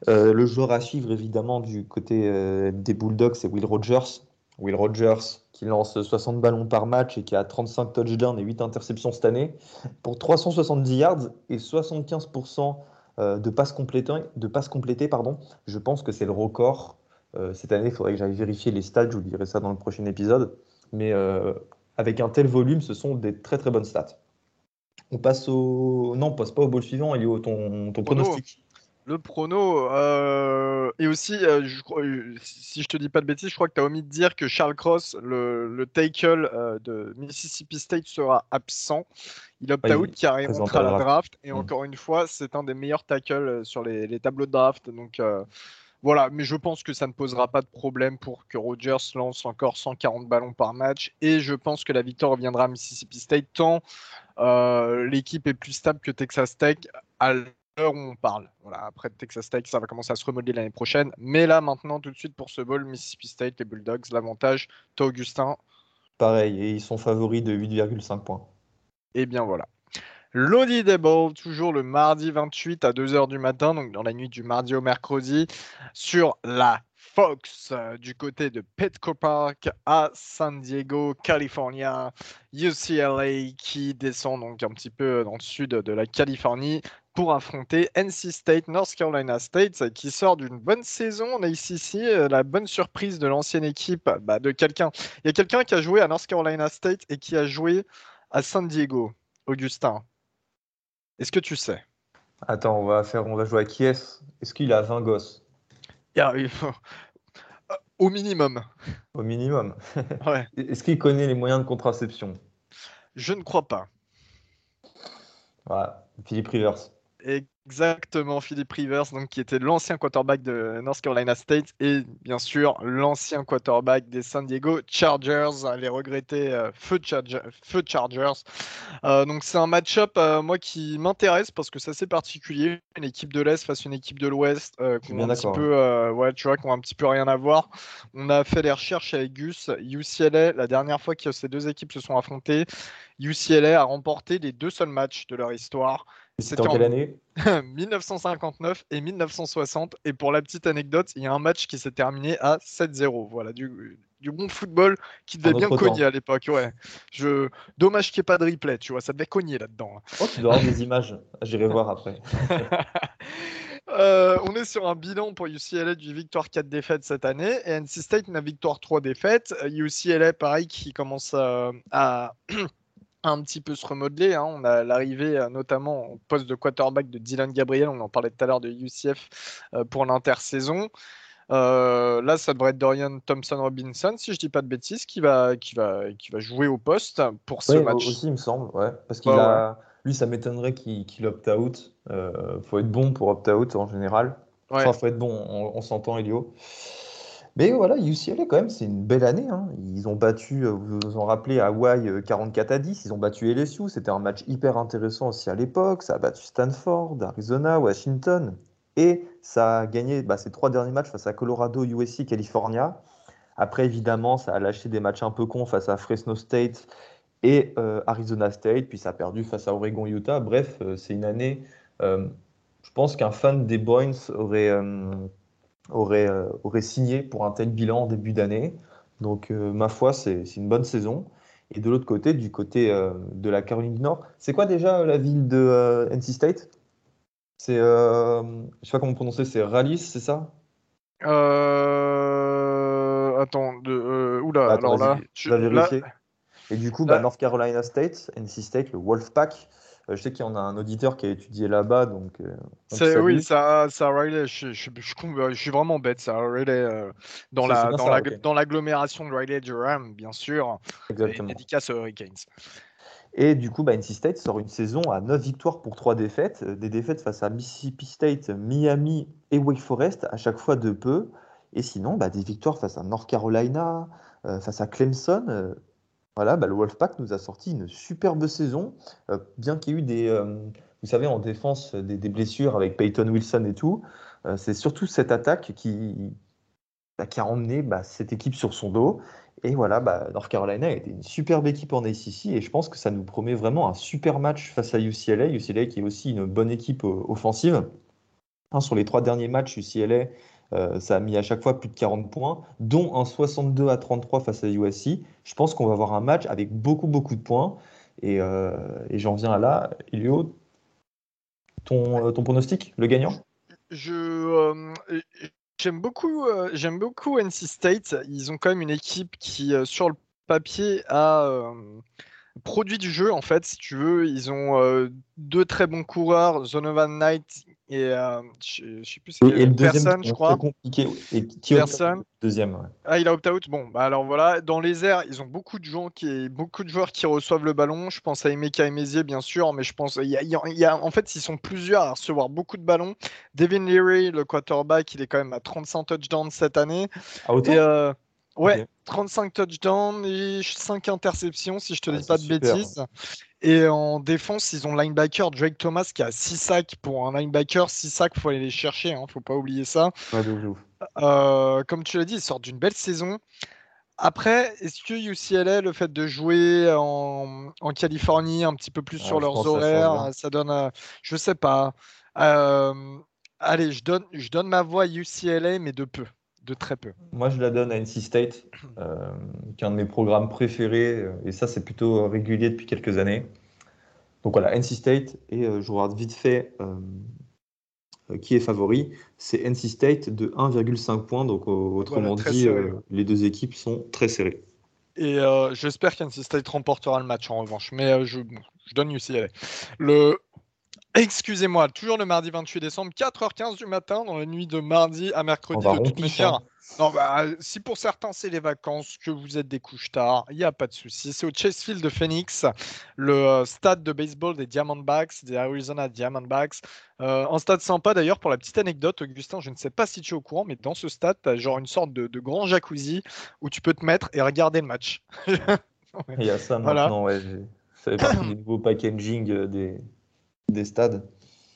Speaker 2: Euh, le joueur à suivre, évidemment, du côté euh, des Bulldogs, c'est Will Rogers, Will Rogers, qui lance 60 ballons par match et qui a 35 touchdowns et 8 interceptions cette année, pour 370 yards et 75% euh, de passes complétées, de passes complétées pardon. je pense que c'est le record. Euh, cette année, il faudrait que j'aille vérifier les stats, je vous dirai ça dans le prochain épisode. Mais euh, avec un tel volume, ce sont des très très bonnes stats. On passe au. Non, on passe pas au bol suivant, a ton, ton pronostic.
Speaker 1: Le prono, euh, et aussi, euh, je euh, si je te dis pas de bêtises, je crois que tu as omis de dire que Charles Cross, le, le tackle de Mississippi State, sera absent. Il opt-out carrément à la draft. Et mm. encore une fois, c'est un des meilleurs tackles sur les, tableaux de draft. Donc voilà, mais je pense que ça ne posera pas de problème pour que Rogers lance encore 140 ballons par match. Et je pense que la victoire reviendra à Mississippi State tant l'équipe est plus stable que Texas Tech à où on parle. Voilà, après Texas Tech, ça va commencer à se remodeler l'année prochaine. Mais là, maintenant, tout de suite pour ce bowl, Mississippi State, les Bulldogs, l'avantage, toi, Augustin.
Speaker 2: Pareil, et ils sont favoris de 8,5 points.
Speaker 1: Et eh bien voilà. L'Audi Bowl, toujours le mardi 28 à 2h du matin, donc dans la nuit du mardi au mercredi, sur la Fox euh, du côté de Petco Park à San Diego, California. UCLA qui descend donc un petit peu dans le sud de la Californie pour affronter NC State, North Carolina State, qui sort d'une bonne saison. On a ici, euh, la bonne surprise de l'ancienne équipe bah, de quelqu'un. Il y a quelqu'un qui a joué à North Carolina State et qui a joué à San Diego, Augustin. Est-ce que tu sais?
Speaker 2: Attends, on va, faire, on va jouer à qui est-ce? Est-ce qu'il a 20 gosses?
Speaker 1: Au minimum.
Speaker 2: Au minimum. Est-ce qu'il connaît les moyens de contraception?
Speaker 1: Je ne crois pas.
Speaker 2: Voilà, Philippe Rivers.
Speaker 1: Exactement, Philippe Rivers, donc, qui était l'ancien quarterback de North Carolina State et bien sûr l'ancien quarterback des San Diego Chargers, les regrettés euh, feu, Chargers. Euh, donc c'est un match-up, euh, moi, qui m'intéresse parce que c'est assez particulier. Une équipe de l'Est face à une équipe de l'Ouest qui ont un petit peu, ouais, tu vois, qui ont un petit peu rien à voir. On a fait les recherches avec Gus, UCLA, la dernière fois que ces deux équipes se sont affrontées, UCLA a remporté les deux seuls matchs de leur histoire.
Speaker 2: C'était en quelle année
Speaker 1: 1959 et 1960. Et pour la petite anecdote, il y a un match qui s'est terminé à 7-0. Voilà, du, bon football qui devait bien cogner à l'époque. Ouais. Je... Dommage qu'il n'y ait pas de replay, tu vois, ça devait cogner là-dedans. Hein.
Speaker 2: Oh, tu dois avoir des images. J'irai voir après.
Speaker 1: Euh, on est sur un bilan pour UCLA du victoire 4 défaites cette année et NC State une victoire 3 défaites. UCLA, pareil, qui commence à un petit peu se remodeler. Hein. On a l'arrivée euh, notamment au poste de quarterback de Dylan Gabriel, on en parlait tout à l'heure de UCF euh, pour l'intersaison. Euh, là, ça devrait être Dorian Thompson Robinson, si je dis pas de bêtises, qui va, qui va, qui va jouer au poste pour ce match.
Speaker 2: Aussi, il me semble, ouais. Parce qu'il a, lui, ça m'étonnerait qu'il opt-out. Il faut être bon pour opt-out en général. Enfin, faut être bon, on, on s'entend, Elio. Mais voilà, UCLA, quand même, c'est une belle année. Hein. Ils ont battu, euh, vous vous en rappelez, Hawaii 44 euh, à 10. Ils ont battu LSU. C'était un match hyper intéressant aussi à l'époque. Ça a battu Stanford, Arizona, Washington. Et ça a gagné bah, ces trois derniers matchs face à Colorado, USC, California. Après, évidemment, ça a lâché des matchs un peu cons face à Fresno State et euh, Arizona State. Puis ça a perdu face à Oregon, Utah. Bref, c'est une année. je pense qu'un fan des Bruins aurait aurait signé pour un tel bilan en début d'année. Donc, euh, ma foi, c'est une bonne saison. Et de l'autre côté, du côté euh, de la Caroline du Nord, c'est quoi déjà la ville de NC State? C'est, je sais pas comment prononcer, c'est Rallis, c'est ça?
Speaker 1: Attends, de, oula, alors là,
Speaker 2: tu vas vérifier. Et du coup, bah, North Carolina State, NC State, le Wolfpack, euh, je sais qu'il y en a un auditeur qui a étudié là-bas, donc. Euh,
Speaker 1: oui, ça, ça Riley. Je, je, je, suis vraiment bête, ça Riley euh, dans la dans la dans l'agglomération de Riley Durham, bien sûr. Exactement. Et dédicace aux Hurricanes.
Speaker 2: Et du coup, bah, NC State sort une saison à 9 victoires pour 3 défaites. Des défaites face à Mississippi State, Miami et Wake Forest, à chaque fois de peu. Et sinon, bah, des victoires face à North Carolina, face à Clemson, voilà, bah, le Wolfpack nous a sorti une superbe saison, euh, bien qu'il y ait eu des, euh, vous savez, en défense, des, blessures avec Peyton Wilson et tout. Euh, c'est surtout cette attaque qui, bah, a emmené bah, cette équipe sur son dos. Et voilà, North Carolina a été une superbe équipe en ACC et je pense que ça nous promet vraiment un super match face à UCLA. UCLA qui est aussi une bonne équipe offensive. Hein, sur les trois derniers matchs, UCLA ça a mis à chaque fois plus de 40 points, dont un 62 à 33 face à USC. Je pense qu'on va avoir un match avec beaucoup, beaucoup de points. Et, et j'en viens à là. Elio, ton, ton pronostic, le gagnant?
Speaker 1: Je, J'aime beaucoup, euh, j'aime beaucoup NC State. Ils ont quand même une équipe qui, euh, sur le papier, a euh, produit du jeu en fait. Si tu veux, ils ont deux très bons coureurs, Zonovan Knight et euh, je, sais plus
Speaker 2: et, le personne, je crois. Compliqué. Et qui
Speaker 1: personne.
Speaker 2: Deuxième.
Speaker 1: Ah, il a opt-out. Bon, bah alors voilà, dans les airs, ils ont beaucoup de gens qui, beaucoup de joueurs qui reçoivent le ballon. Je pense à Emeka Emezier, bien sûr, mais je pense, il y, a, en fait, ils sont plusieurs à recevoir beaucoup de ballons. Devin Leary, le quarterback, il est quand même à 35 touchdowns cette année.
Speaker 2: Ah, autant et, euh,
Speaker 1: Ouais, 35 touchdowns et 5 interceptions, si je te dis pas de bêtises. Et en défense, ils ont linebacker Drake Thomas qui a 6 sacs. Pour un linebacker, 6 sacs, il faut aller les chercher, hein, faut pas oublier ça. euh, comme tu l'as dit, ils sortent d'une belle saison. Après, est-ce que UCLA, le fait de jouer en, en Californie, un petit peu plus sur leurs horaires, ça, donne. Euh, je sais pas. Euh, allez, je donne, je donne ma voix à UCLA, mais de peu de très peu.
Speaker 2: Moi, je la donne à NC State, euh, qui est un de mes programmes préférés, euh, et ça, c'est plutôt régulier depuis quelques années. Donc voilà, NC State, et euh, je regarde vite fait qui est favori. C'est NC State de 1,5 points, donc autrement dit, les deux équipes sont très serrées.
Speaker 1: Et j'espère qu'NC State remportera le match en revanche, mais je, je donne UCLA. Le Excusez-moi, toujours le mardi 28 décembre, 4h15 du matin, dans la nuit de mardi à mercredi. de toute manière, non, bah, si pour certains c'est les vacances, que vous êtes des couches tard, il n'y a pas de souci. C'est au Chase Field de Phoenix, le euh, stade de baseball des Diamondbacks, des Arizona Diamondbacks. Euh, un stade sympa d'ailleurs, pour la petite anecdote, Augustin, je ne sais pas si tu es au courant, mais dans ce stade, tu as genre une sorte de, grand jacuzzi où tu peux te mettre et regarder le match.
Speaker 2: il y a ça maintenant, ouais. Ça fait partie du nouveau packaging euh, des des stades.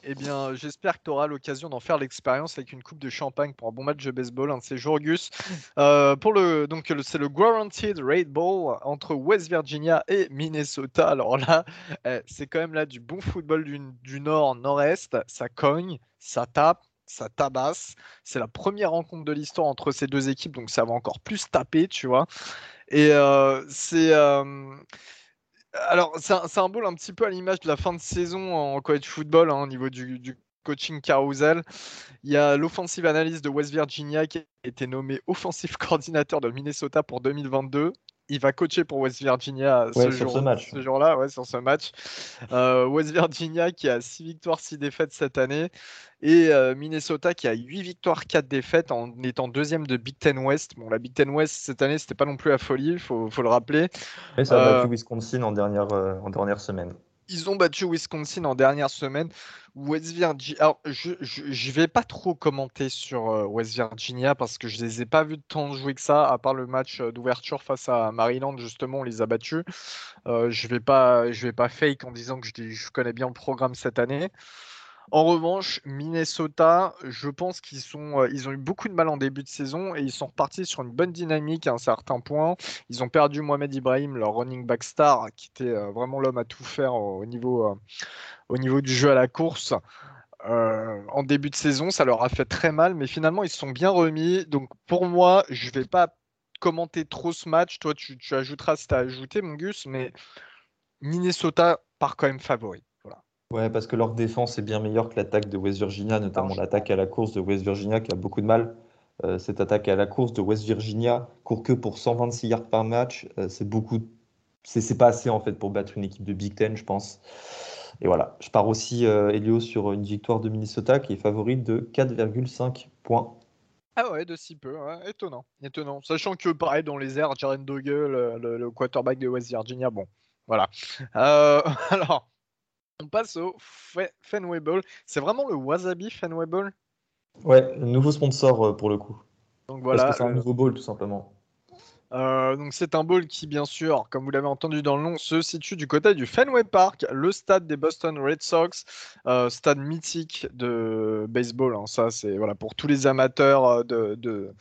Speaker 1: Eh bien, j'espère que tu auras l'occasion d'en faire l'expérience avec une coupe de champagne pour un bon match de baseball, un de ces jours, Gus. Euh, pour le, donc, c'est le Guaranteed Raid Bowl entre West Virginia et Minnesota. Alors là, eh, c'est quand même là du bon football du, du nord, nord-est. Ça cogne, ça tape, ça tabasse. C'est la première rencontre de l'histoire entre ces deux équipes, donc ça va encore plus taper, tu vois. Et euh, c'est. Euh, alors, un, un, bowl un petit peu à l'image de la fin de saison en college football, hein, au niveau du, du, coaching carousel. Il y a l'offensive analyst de West Virginia qui a été nommé offensive coordinateur de Minnesota pour 2022 il va coacher pour West Virginia ce, jour, ce, jour, là ouais, sur ce match. Euh, West Virginia qui a 6 victoires, 6 défaites cette année. Et euh, Minnesota qui a 8 victoires, 4 défaites en étant deuxième de Big Ten West. Bon, la Big Ten West cette année, c'était pas non plus la folie, il faut, faut, le rappeler.
Speaker 2: Et ça a battu euh, Wisconsin en dernière, en dernière semaine.
Speaker 1: Ils ont battu Wisconsin en dernière semaine. West Virginia. Alors, je ne vais pas trop commenter sur euh, West Virginia parce que je ne les ai pas vus de tant jouer que ça, à part le match euh, d'ouverture face à Maryland, justement, on les a battus. Euh, je vais, pas, vais pas fake en disant que je, je connais bien le programme cette année. En revanche, Minnesota, je pense qu'ils euh, ont eu beaucoup de mal en début de saison et ils sont repartis sur une bonne dynamique à un certain point. Ils ont perdu Mohamed Ibrahim, leur running back star, qui était euh, vraiment l'homme à tout faire au niveau, euh, au niveau du jeu à la course. en début de saison, ça leur a fait très mal, mais finalement ils se sont bien remis. Donc pour moi, je ne vais pas commenter trop ce match. Toi, tu, tu ajouteras si tu as ajouté, mon Gus, mais Minnesota part quand même favori.
Speaker 2: Ouais, parce que leur défense est bien meilleure que l'attaque de West Virginia, notamment l'attaque à la course de West Virginia qui a beaucoup de mal. Euh, cette attaque à la course de West Virginia court que pour 126 yards par match. Euh, c'est beaucoup, c'est pas assez en fait pour battre une équipe de Big Ten, je pense. Et voilà, je pars aussi, euh, Elio, sur une victoire de Minnesota qui est favorite de 4,5 points.
Speaker 1: Ah ouais, de si peu, étonnant, étonnant. Sachant que pareil dans les airs, Jaren Doggle, le, le, quarterback de West Virginia, bon, voilà. alors, on passe au Fenway Bowl. C'est vraiment le Wasabi Fenway Bowl?
Speaker 2: Ouais, nouveau sponsor euh, pour le coup. Donc voilà. Parce que c'est un nouveau bowl tout simplement.
Speaker 1: Euh, donc c'est un bowl qui, bien sûr, comme vous l'avez entendu dans le nom, se situe du côté du Fenway Park, le stade des Boston Red Sox, euh, stade mythique de baseball. Hein. Ça, c'est voilà pour tous les amateurs de, de,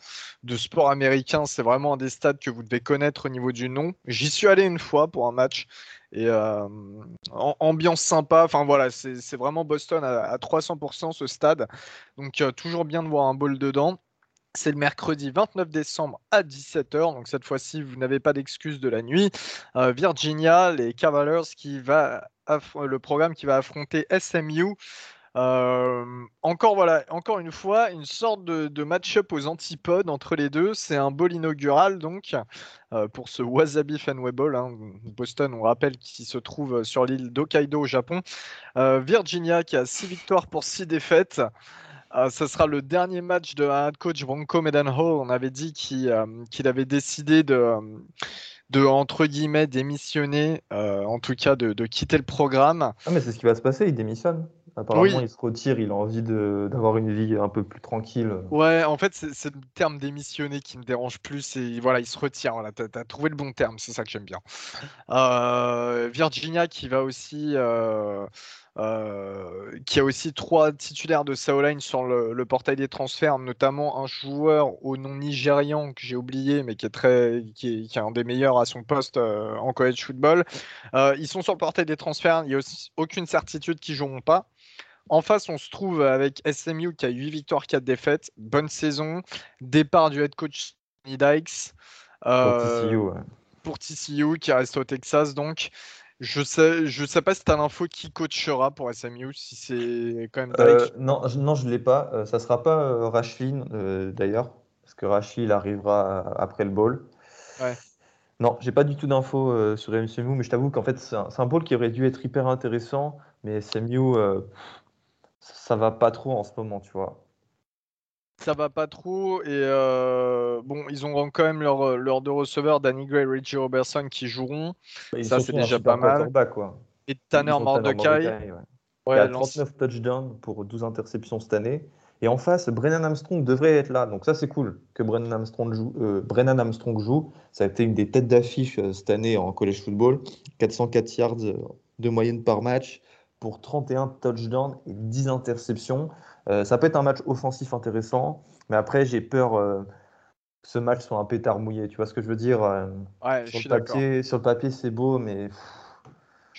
Speaker 1: de sport américain, c'est vraiment un des stades que vous devez connaître au niveau du nom. J'y suis allé une fois pour un match et euh, ambiance sympa. Enfin voilà, c'est vraiment Boston à, 300% ce stade. Donc euh, toujours bien de voir un ball dedans. C'est le mercredi 29 décembre à 17h. Donc cette fois-ci, vous n'avez pas d'excuse de la nuit. Euh, Virginia, les Cavaliers, qui va le programme qui va affronter SMU. Euh, encore voilà, encore une fois, une sorte de, match-up aux antipodes entre les deux. C'est un bol inaugural donc euh, pour ce Wasabi Fenway Bowl. Hein. Boston, on rappelle, qui se trouve sur l'île d'Hokkaido au Japon. Virginia qui a 6 victoires pour 6 défaites. Euh, ce sera le dernier match de head coach Bronco Medenhall. On avait dit euh, qu'il avait décidé de, de, entre guillemets, démissionner, euh, en tout cas de, quitter le programme.
Speaker 2: Ah, mais c'est ce qui va se passer, il démissionne. Apparemment, il se retire, il a envie d'avoir une vie un peu plus tranquille.
Speaker 1: Ouais, en fait, c'est le terme démissionner qui me dérange plus. Et voilà, il se retire. Voilà, tu as, trouvé le bon terme, c'est ça que j'aime bien. Virginia qui va aussi. Euh, qui a aussi trois titulaires de Saoline sur le, portail des transferts, notamment un joueur au nom nigérian que j'ai oublié, mais qui est très, qui est, un des meilleurs à son poste euh, en college football. Euh, ils sont sur le portail des transferts. Il n'y a aussi aucune certitude qu'ils joueront pas. En face, on se trouve avec SMU qui a 8 victoires, 4 défaites. Bonne saison. Départ du head coach Dykes.
Speaker 2: pour TCU,
Speaker 1: Pour TCU qui reste au Texas. Donc, je sais, je sais pas si tu as l'info qui coachera pour SMU, si c'est quand même
Speaker 2: euh, non, je, non, je l'ai pas. Euh, ça sera pas euh, Rashfin euh, d'ailleurs, parce que Rashfin arrivera après le bowl.
Speaker 1: Ouais.
Speaker 2: Non, j'ai pas du tout d'infos sur SMU, mais je t'avoue qu'en fait c'est un, un, bowl qui aurait dû être hyper intéressant, mais SMU ça va pas trop en ce moment, tu vois
Speaker 1: ça va pas trop. Et euh, bon, ils ont quand même leur, leur deux receveurs, Danny Gray et Richie Robertson, qui joueront. ça, c'est déjà pas mal.
Speaker 2: Quoi.
Speaker 1: Et Tanner Mordecai.
Speaker 2: Ouais. Ouais, il a 39 touchdowns pour 12 interceptions cette année. Et en face, Brennan Armstrong devrait être là. Donc ça, c'est cool que Brennan Armstrong joue. Euh, Brennan Armstrong joue. Ça a été une des têtes d'affiche euh, cette année en college football. 404 yards de moyenne par match pour 31 touchdowns et 10 interceptions. Euh, ça peut être un match offensif intéressant, mais après, j'ai peur euh, que ce match soit un pétard mouillé. Tu vois ce que je veux dire
Speaker 1: euh, ouais,
Speaker 2: sur, je suis le papier, sur le papier, c'est beau, mais.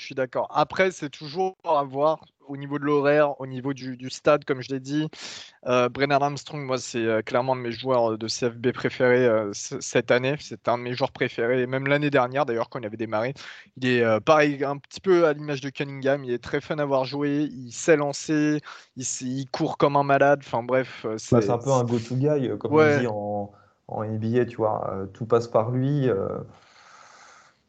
Speaker 1: Je suis d'accord. Après, c'est toujours à voir au niveau de l'horaire, au niveau du, stade, comme je l'ai dit. Euh, Brennan Armstrong, moi, c'est euh, clairement un de mes joueurs de CFB préférés euh, cette année. C'est un de mes joueurs préférés, même l'année dernière d'ailleurs, quand il avait démarré. Il est pareil, un petit peu à l'image de Cunningham. Il est très fun à voir jouer. Il sait lancer. Il, court comme un malade. Enfin bref.
Speaker 2: C'est un peu un go-to guy, comme on dit en, en NBA, tu vois. tout passe par lui.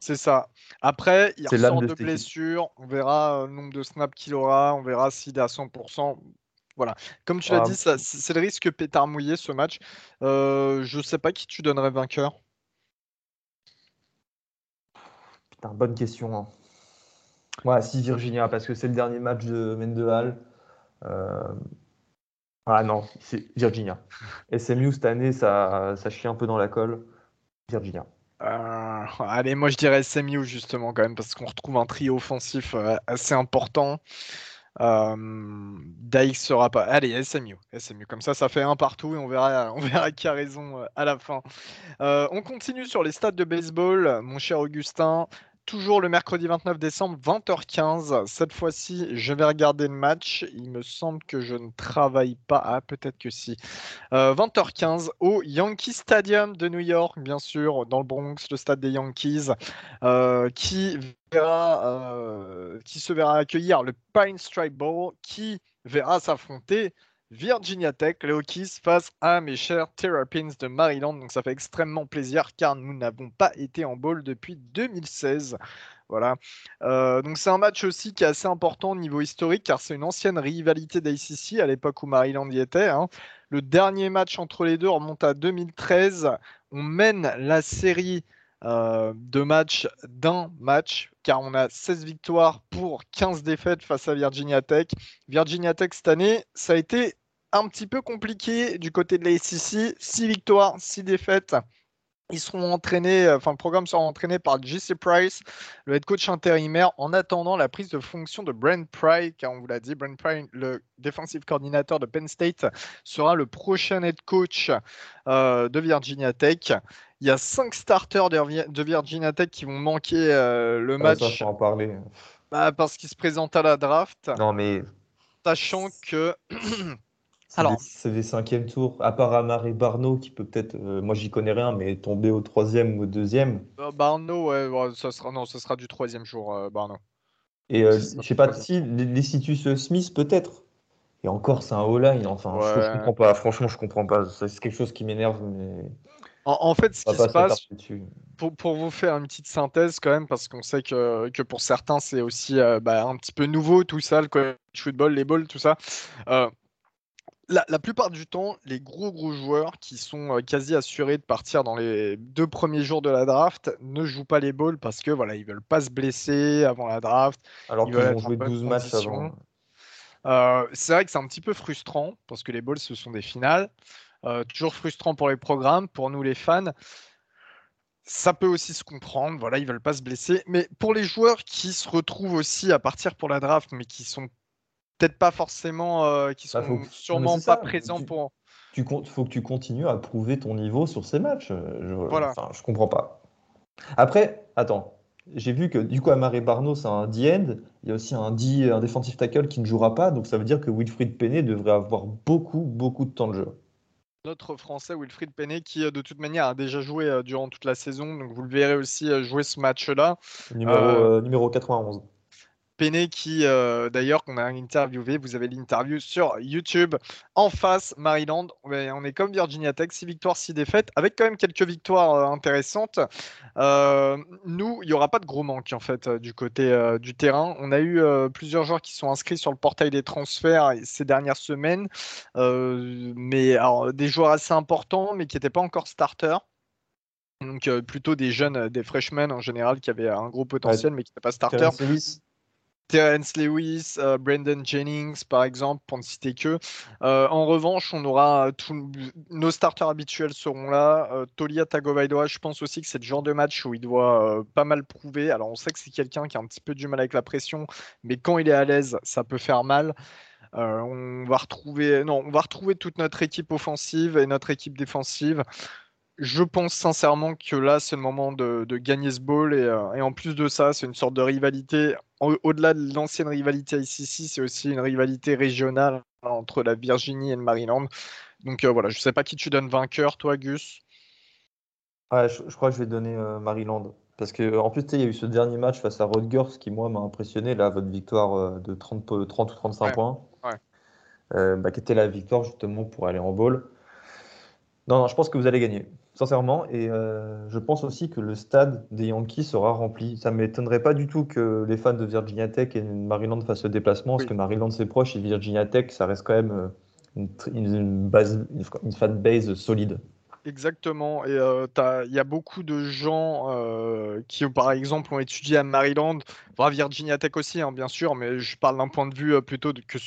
Speaker 1: C'est ça. Après, il ressort de, de blessure. On verra le nombre de snaps qu'il aura. On verra s'il est à 100%. Voilà. Comme tu l'as dit, c'est le risque pétard mouillé ce match. Euh, je sais pas qui tu donnerais vainqueur.
Speaker 2: Putain, bonne question. Hein. Ouais, si Virginia, parce que c'est le dernier match de Mendehal. Euh... Ah non, c'est Virginia. SMU cette année, ça, ça chie un peu dans la colle. Virginia.
Speaker 1: Euh, allez, moi je dirais SMU justement quand même parce qu'on retrouve un trio offensif euh, assez important. Euh, Daix sera pas. Allez, SMU, SMU. Comme ça, ça fait un partout et on verra, on verra qui a raison euh, à la fin. on continue sur les stades de baseball, mon cher Augustin toujours le mercredi 29 décembre, 20h15. Cette fois-ci, je vais regarder le match. Il me semble que je ne travaille pas. Ah, peut-être que si. 20h15 euh, au Yankee Stadium de New York, bien sûr, dans le Bronx, le stade des Yankees, euh, euh, qui se verra accueillir le Pine Stripe Bowl, qui verra s'affronter Virginia Tech, les Hokies face à mes chers Terrapins de Maryland. Donc ça fait extrêmement plaisir car nous n'avons pas été en bowl depuis 2016. Voilà. Euh, donc c'est un match aussi qui est assez important au niveau historique car c'est une ancienne rivalité d'ACC à l'époque où Maryland y était. Hein. Le dernier match entre les deux remonte à 2013. On mène la série euh, de matchs d'un match, car on a 16 victoires pour 15 défaites face à Virginia Tech. Virginia Tech cette année, ça a été un petit peu compliqué du côté de la SEC. 6 victoires, 6 défaites. Ils seront entraînés, euh, enfin le programme sera entraîné par JC Price, le head coach intérimaire, en attendant la prise de fonction de Brent Pry, car on vous l'a dit, Brent Pry, le défensif coordinateur de Penn State, sera le prochain head coach euh, de Virginia Tech. Il y a cinq starters de Virginia Tech qui vont manquer euh, le match.
Speaker 2: Ça, en parler.
Speaker 1: Bah, parce qu'ils se présentent à la draft.
Speaker 2: Non, mais.
Speaker 1: Sachant que
Speaker 2: C'est des, cinquièmes tours, à part Amar et Barno, qui peut peut-être, euh, moi j'y connais rien, mais tomber au troisième ou au deuxième.
Speaker 1: Euh, Barno, ouais, ça sera, non, ce sera du troisième jour, euh, Barno.
Speaker 2: Et je sais pas si les, Citus Smith peut-être. Et encore, c'est un all Enfin, je, je, comprends pas. Franchement, je comprends pas. C'est quelque chose qui m'énerve, mais.
Speaker 1: En, fait, ce qui se passe, pour, vous faire une petite synthèse quand même, parce qu'on sait que, que, pour certains, c'est aussi bah, un petit peu nouveau tout ça, le college football, les balls, tout ça. La, plupart du temps, les gros gros joueurs qui sont euh, quasi assurés de partir dans les deux premiers jours de la draft ne jouent pas les balls parce que voilà, ils veulent pas se blesser avant la draft.
Speaker 2: Alors qu'ils vont jouer 12 matchs avant.
Speaker 1: Euh, c'est vrai que c'est un petit peu frustrant parce que les balls ce sont des finales. Euh, toujours frustrant pour les programmes, pour nous les fans. Ça peut aussi se comprendre, voilà, ils veulent pas se blesser. Mais pour les joueurs qui se retrouvent aussi à partir pour la draft, mais qui sont peut-être pas forcément, euh, qui bah, sont sûrement pas présents pour.
Speaker 2: Tu faut que tu continues à prouver ton niveau sur ces matchs. Je, voilà. je comprends pas. Après, attends, j'ai vu que du coup, Amare Barno, c'est un D-end. Il y a aussi un, D, un defensive tackle qui ne jouera pas. Donc ça veut dire que Wilfried Penney devrait avoir beaucoup, beaucoup de temps de jeu.
Speaker 1: Notre Français Wilfried Penney qui, euh, de toute manière, a déjà joué euh, durant toute la saison. Donc vous le verrez aussi jouer ce match-là.
Speaker 2: Numéro, numéro 91.
Speaker 1: Pene qui, euh, d'ailleurs, qu'on a interviewé, vous avez l'interview sur YouTube. En face, Maryland, on est comme Virginia Tech, 6 victoires, 6 défaites, avec quand même quelques victoires euh, intéressantes. Euh, nous, il n'y aura pas de gros manque, en fait, du côté du terrain. On a eu plusieurs joueurs qui sont inscrits sur le portail des transferts ces dernières semaines, mais des joueurs assez importants, mais qui n'étaient pas encore starters. Donc plutôt des jeunes, des freshmen en général, qui avaient un gros potentiel, mais qui n'étaient pas starters. Terence Lewis, euh, Brandon Jennings, par exemple, pour ne citer que. Euh, en revanche, on aura nos starters habituels seront là. Euh, Tolia Tagovailoa, je pense aussi que c'est le genre de match où il doit pas mal prouver. Alors, on sait que c'est quelqu'un qui a un petit peu du mal avec la pression, mais quand il est à l'aise, ça peut faire mal. non, on va retrouver toute notre équipe offensive et notre équipe défensive je pense sincèrement que là, c'est le moment de, gagner ce ball. Et, en plus de ça, c'est une sorte de rivalité au-delà de l'ancienne rivalité ICC, c'est aussi une rivalité régionale entre la Virginie et le Maryland. Donc euh, voilà, je ne sais pas qui tu donnes vainqueur, toi, Gus.
Speaker 2: je, crois que je vais donner euh, Maryland. Parce qu'en plus, il y a eu ce dernier match face à Rutgers qui, moi, m'a impressionné. Là, votre victoire euh, de 30, 30 ou 35 points. Bah, qui était la victoire justement pour aller en ball. Non, non, je pense que vous allez gagner sincèrement. Et euh, je pense aussi que le stade des Yankees sera rempli. Ça ne m'étonnerait pas du tout que les fans de Virginia Tech et Maryland fassent le déplacement, parce que Maryland c'est proche et Virginia Tech, ça reste quand même euh, une, base, une fan base solide.
Speaker 1: Exactement. Et euh, il y a beaucoup de gens qui, par exemple, ont étudié à Maryland, à Virginia Tech aussi, hein, bien sûr, mais je parle d'un point de vue plutôt de, que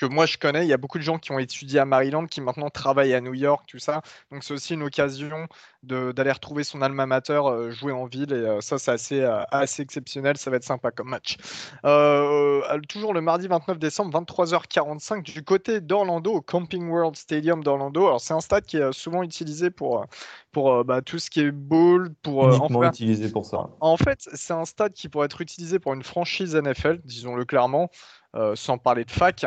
Speaker 1: que moi je connais. Il y a beaucoup de gens qui ont étudié à Maryland qui maintenant travaillent à New York, tout ça. Donc c'est aussi une occasion d'aller retrouver son alma mater euh, jouer en ville. Et euh, ça, c'est assez, euh, assez exceptionnel. Ça va être sympa comme match. toujours le mardi 29 décembre, 23h45, du côté d'Orlando, au Camping World Stadium d'Orlando. Alors c'est un stade qui est souvent utilisé pour, pour bah, tout ce qui est ball. Pour,
Speaker 2: Uniquement utilisé pour ça.
Speaker 1: En fait, c'est un stade qui pourrait être utilisé pour une franchise NFL, disons-le clairement. sans parler de fac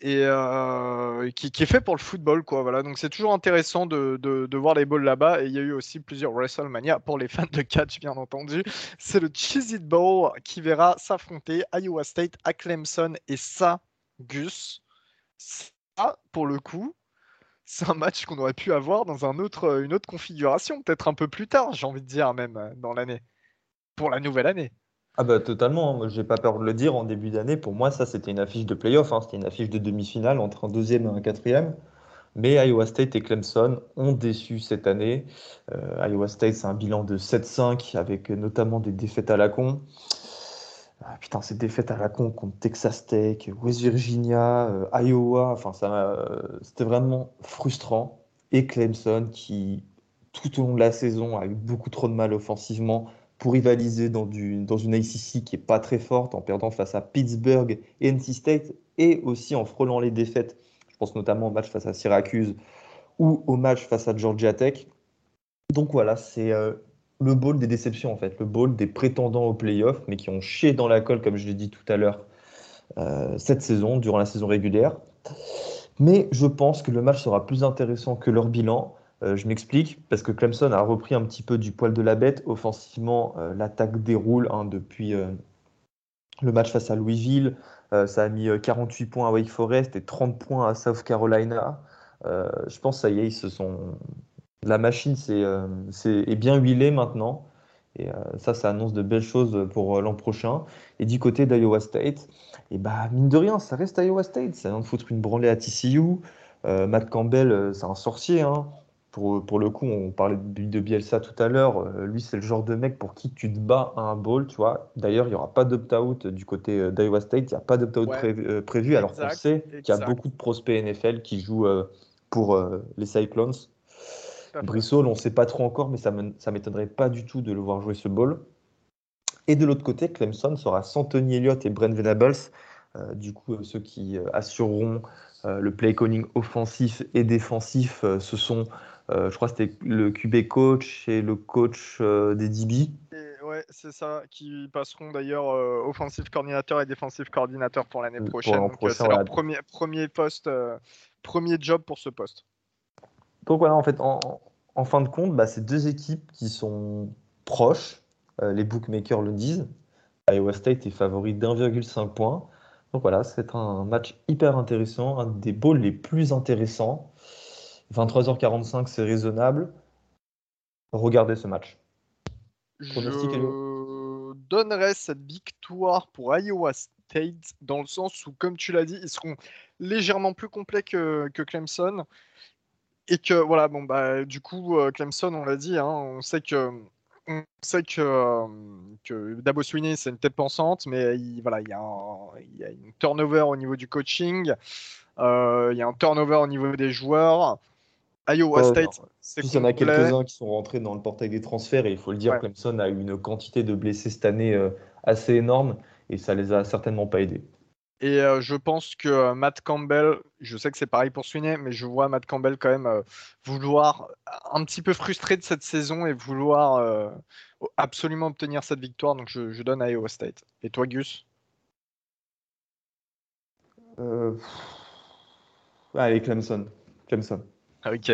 Speaker 1: et euh, qui, est fait pour le football quoi voilà. Donc c'est toujours intéressant de, de, voir les balls là-bas. Et il y a eu aussi plusieurs WrestleMania pour les fans de catch bien entendu. C'est le Cheez It Bowl qui verra s'affronter Iowa State à Clemson. Et ça Gus ça pour le coup c'est un match qu'on aurait pu avoir dans un autre, une autre configuration peut-être un peu plus tard j'ai envie de dire même dans l'année pour la nouvelle année
Speaker 2: ah bah totalement, hein. j'ai pas peur de le dire en début d'année. Pour moi, ça c'était une affiche de playoff, hein. c'était une affiche de demi-finale entre un deuxième et un quatrième. Mais Iowa State et Clemson ont déçu cette année. Euh, Iowa State, c'est un bilan de 7-5 avec notamment des défaites à la con. Ah, putain, ces défaites à la con contre Texas Tech, West Virginia, euh, Iowa, enfin ça, euh, c'était vraiment frustrant. Et Clemson qui, tout au long de la saison, a eu beaucoup trop de mal offensivement, pour rivaliser dans, une ACC qui n'est pas très forte, en perdant face à Pittsburgh et NC State, et aussi en frôlant les défaites. Je pense notamment au match face à Syracuse ou au match face à Georgia Tech. Donc voilà, c'est euh, le bowl des déceptions en fait, le bowl des prétendants au playoff, mais qui ont chié dans la colle, comme je l'ai dit tout à l'heure, euh, cette saison, durant la saison régulière. Mais je pense que le match sera plus intéressant que leur bilan. Euh, je m'explique, parce que Clemson a repris un petit peu du poil de la bête. Offensivement, euh, l'attaque déroule hein, depuis euh, le match face à Louisville. ça a mis 48 points à Wake Forest et 30 points à South Carolina. je pense, ça y est, ils se sont... la machine est, bien huilée maintenant. Et ça, ça annonce de belles choses pour l'an prochain. Et du côté d'Iowa State, et bah, mine de rien, ça reste Iowa State. Ça vient de foutre une branlée à TCU. Matt Campbell, c'est un sorcier. Hein. Pour, le coup, on parlait de, Bielsa tout à l'heure. Euh, lui, c'est le genre de mec pour qui tu te bats à un ball, tu vois. D'ailleurs, il n'y aura pas d'opt-out du côté euh, d'Iowa State. Il n'y a pas d'opt-out euh, prévu, alors qu'on sait qu'il y a beaucoup de prospects NFL qui jouent pour les Cyclones. Brissol, on ne sait pas trop encore, mais ça ne m'étonnerait pas du tout de le voir jouer ce ball. Et de l'autre côté, Clemson sera sans Tony Elliott et Brent Venables. du coup, ceux qui assureront le play calling offensif et défensif, ce sont je crois que c'était le QB coach et le coach euh, des DB.
Speaker 1: ouais, c'est ça, qui passeront d'ailleurs euh, offensive coordinateur et défensif coordinateur pour l'année prochaine. c'est leur premier, premier poste, premier job pour ce poste.
Speaker 2: Donc voilà, en fait, en, fin de compte, bah, c'est deux équipes qui sont proches. les bookmakers le disent. Iowa State est favori d'1,5 point. Donc voilà, c'est un match hyper intéressant, un des bowls les plus intéressants. 23h45, c'est raisonnable. Regardez ce match.
Speaker 1: Je donnerais cette victoire pour Iowa State dans le sens où, comme tu l'as dit, ils seront légèrement plus complets que, Clemson. Et que, voilà, bon, bah, du coup, euh, Clemson, on l'a dit, hein, on sait que. On sait que, euh, Dabo Sweeney, c'est une tête pensante, mais il, voilà, il, y a a une turnover au niveau du coaching, euh, il y a un turnover au niveau des joueurs. Iowa State,
Speaker 2: c'est Il y en a quelques-uns qui sont rentrés dans le portail des transferts et il faut le dire, Clemson a eu une quantité de blessés cette année euh, assez énorme et ça les a certainement pas aidés.
Speaker 1: Et euh, je pense que euh, Matt Campbell, je sais que c'est pareil pour Sweeney, mais je vois Matt Campbell quand même vouloir un petit peu frustré de cette saison et vouloir absolument obtenir cette victoire. Donc je, donne à Iowa State. Et toi, Gus?
Speaker 2: Allez, Clemson. Clemson.
Speaker 1: Ok.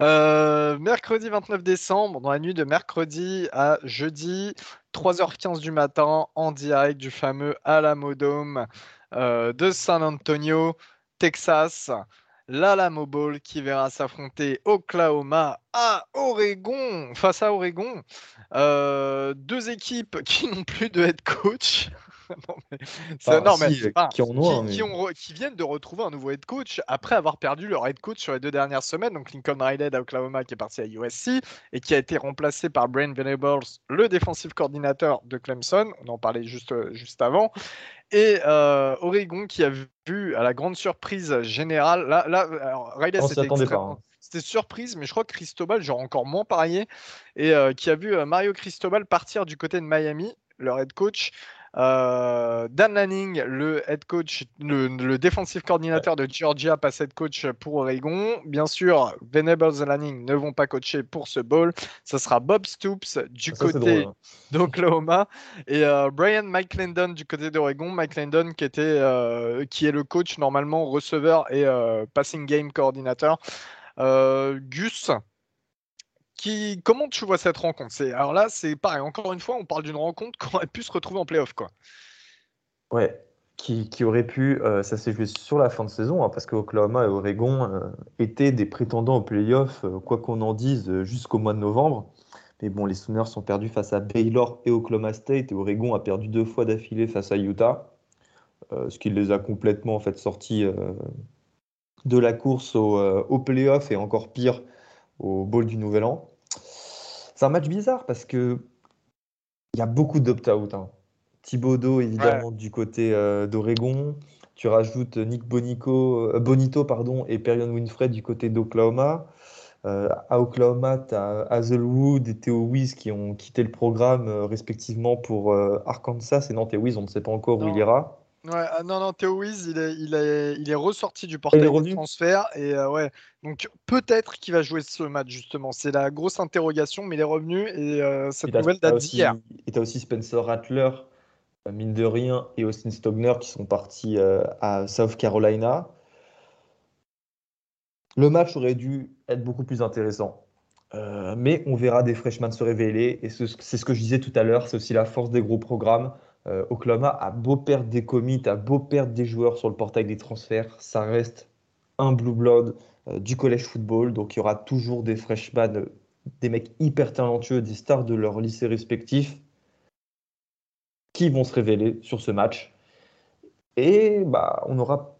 Speaker 1: Euh, mercredi 29 décembre, dans la nuit de mercredi à jeudi, 3h15 du matin, en direct du fameux Alamodome euh, de San Antonio, Texas. L'Alamo Bowl qui verra s'affronter Oklahoma à Oregon, face à Oregon. Euh, deux équipes qui n'ont plus de head coach. non, mais, qui, viennent de retrouver un nouveau head coach après avoir perdu leur head coach sur les deux dernières semaines. Donc Lincoln Riley à Oklahoma qui est parti à USC et qui a été remplacé par Brian Venables, le défensif coordinateur de Clemson. On en parlait juste, juste avant. Et euh, Oregon qui a vu à la grande surprise générale, là, là Riley c'était hein. c'était surprise, mais je crois que Cristobal, j'aurais encore moins parié, et euh, qui a vu euh, Mario Cristobal partir du côté de Miami, leur head coach, euh, Dan Lanning, le head coach, le, le défensif coordinateur de Georgia, passe head coach pour Oregon. Bien sûr, Venables et Lanning ne vont pas coacher pour ce bowl. Ce sera Bob Stoops du côté hein. d'Oklahoma et euh, Brian Mike Landon du côté d'Oregon. Mike Landon qui, était, euh, qui est le coach normalement receveur et passing game coordinateur. Gus, comment tu vois cette rencontre? Alors là, c'est pareil, encore une fois, on parle d'une rencontre qu'on aurait pu se retrouver en playoff. Quoi.
Speaker 2: Ouais, qui, aurait pu, euh, ça s'est joué sur la fin de saison, hein, parce que Oklahoma et Oregon euh, étaient des prétendants au playoff, euh, quoi qu'on en dise, jusqu'au mois de novembre. Mais bon, les Sooners sont perdus face à Baylor et Oklahoma State, et Oregon a perdu deux fois d'affilée face à Utah, ce qui les a complètement en fait, sortis de la course au, au playoff, et encore pire, au bowl du Nouvel An. C'est un match bizarre parce que il y a beaucoup d'opt-out. Hein. Thibaudot, évidemment, du côté euh, d'Oregon. Tu rajoutes Nick Bonico, euh, Bonito pardon, et Perion Winfrey du côté d'Oklahoma. Euh, à Oklahoma, tu as Hazelwood et Theo Wiz qui ont quitté le programme respectivement pour Arkansas. Et non, Theo Wiz, on ne sait pas encore où il ira.
Speaker 1: Ouais, ah non, non, Théo Wiz, il est, il, est, il est ressorti du portail de transfert. Et euh, ouais, donc peut-être qu'il va jouer ce match, justement. C'est la grosse interrogation, mais il est revenu et euh, cette nouvelle date d'hier.
Speaker 2: Et tu as aussi Spencer Rattler, euh, mine de rien, et Austin Stogner qui sont partis à South Carolina. Le match aurait dû être beaucoup plus intéressant. Euh, mais on verra des freshmen se révéler. Et c'est ce que je disais tout à l'heure, c'est aussi la force des gros programmes. Euh, Oklahoma a beau perdre des commits, a beau perdre des joueurs sur le portail des transferts, ça reste un blue blood euh, du collège football. Donc il y aura toujours des freshmen, des mecs hyper talentueux, des stars de leur lycée respectif qui vont se révéler sur ce match. Et bah, on aura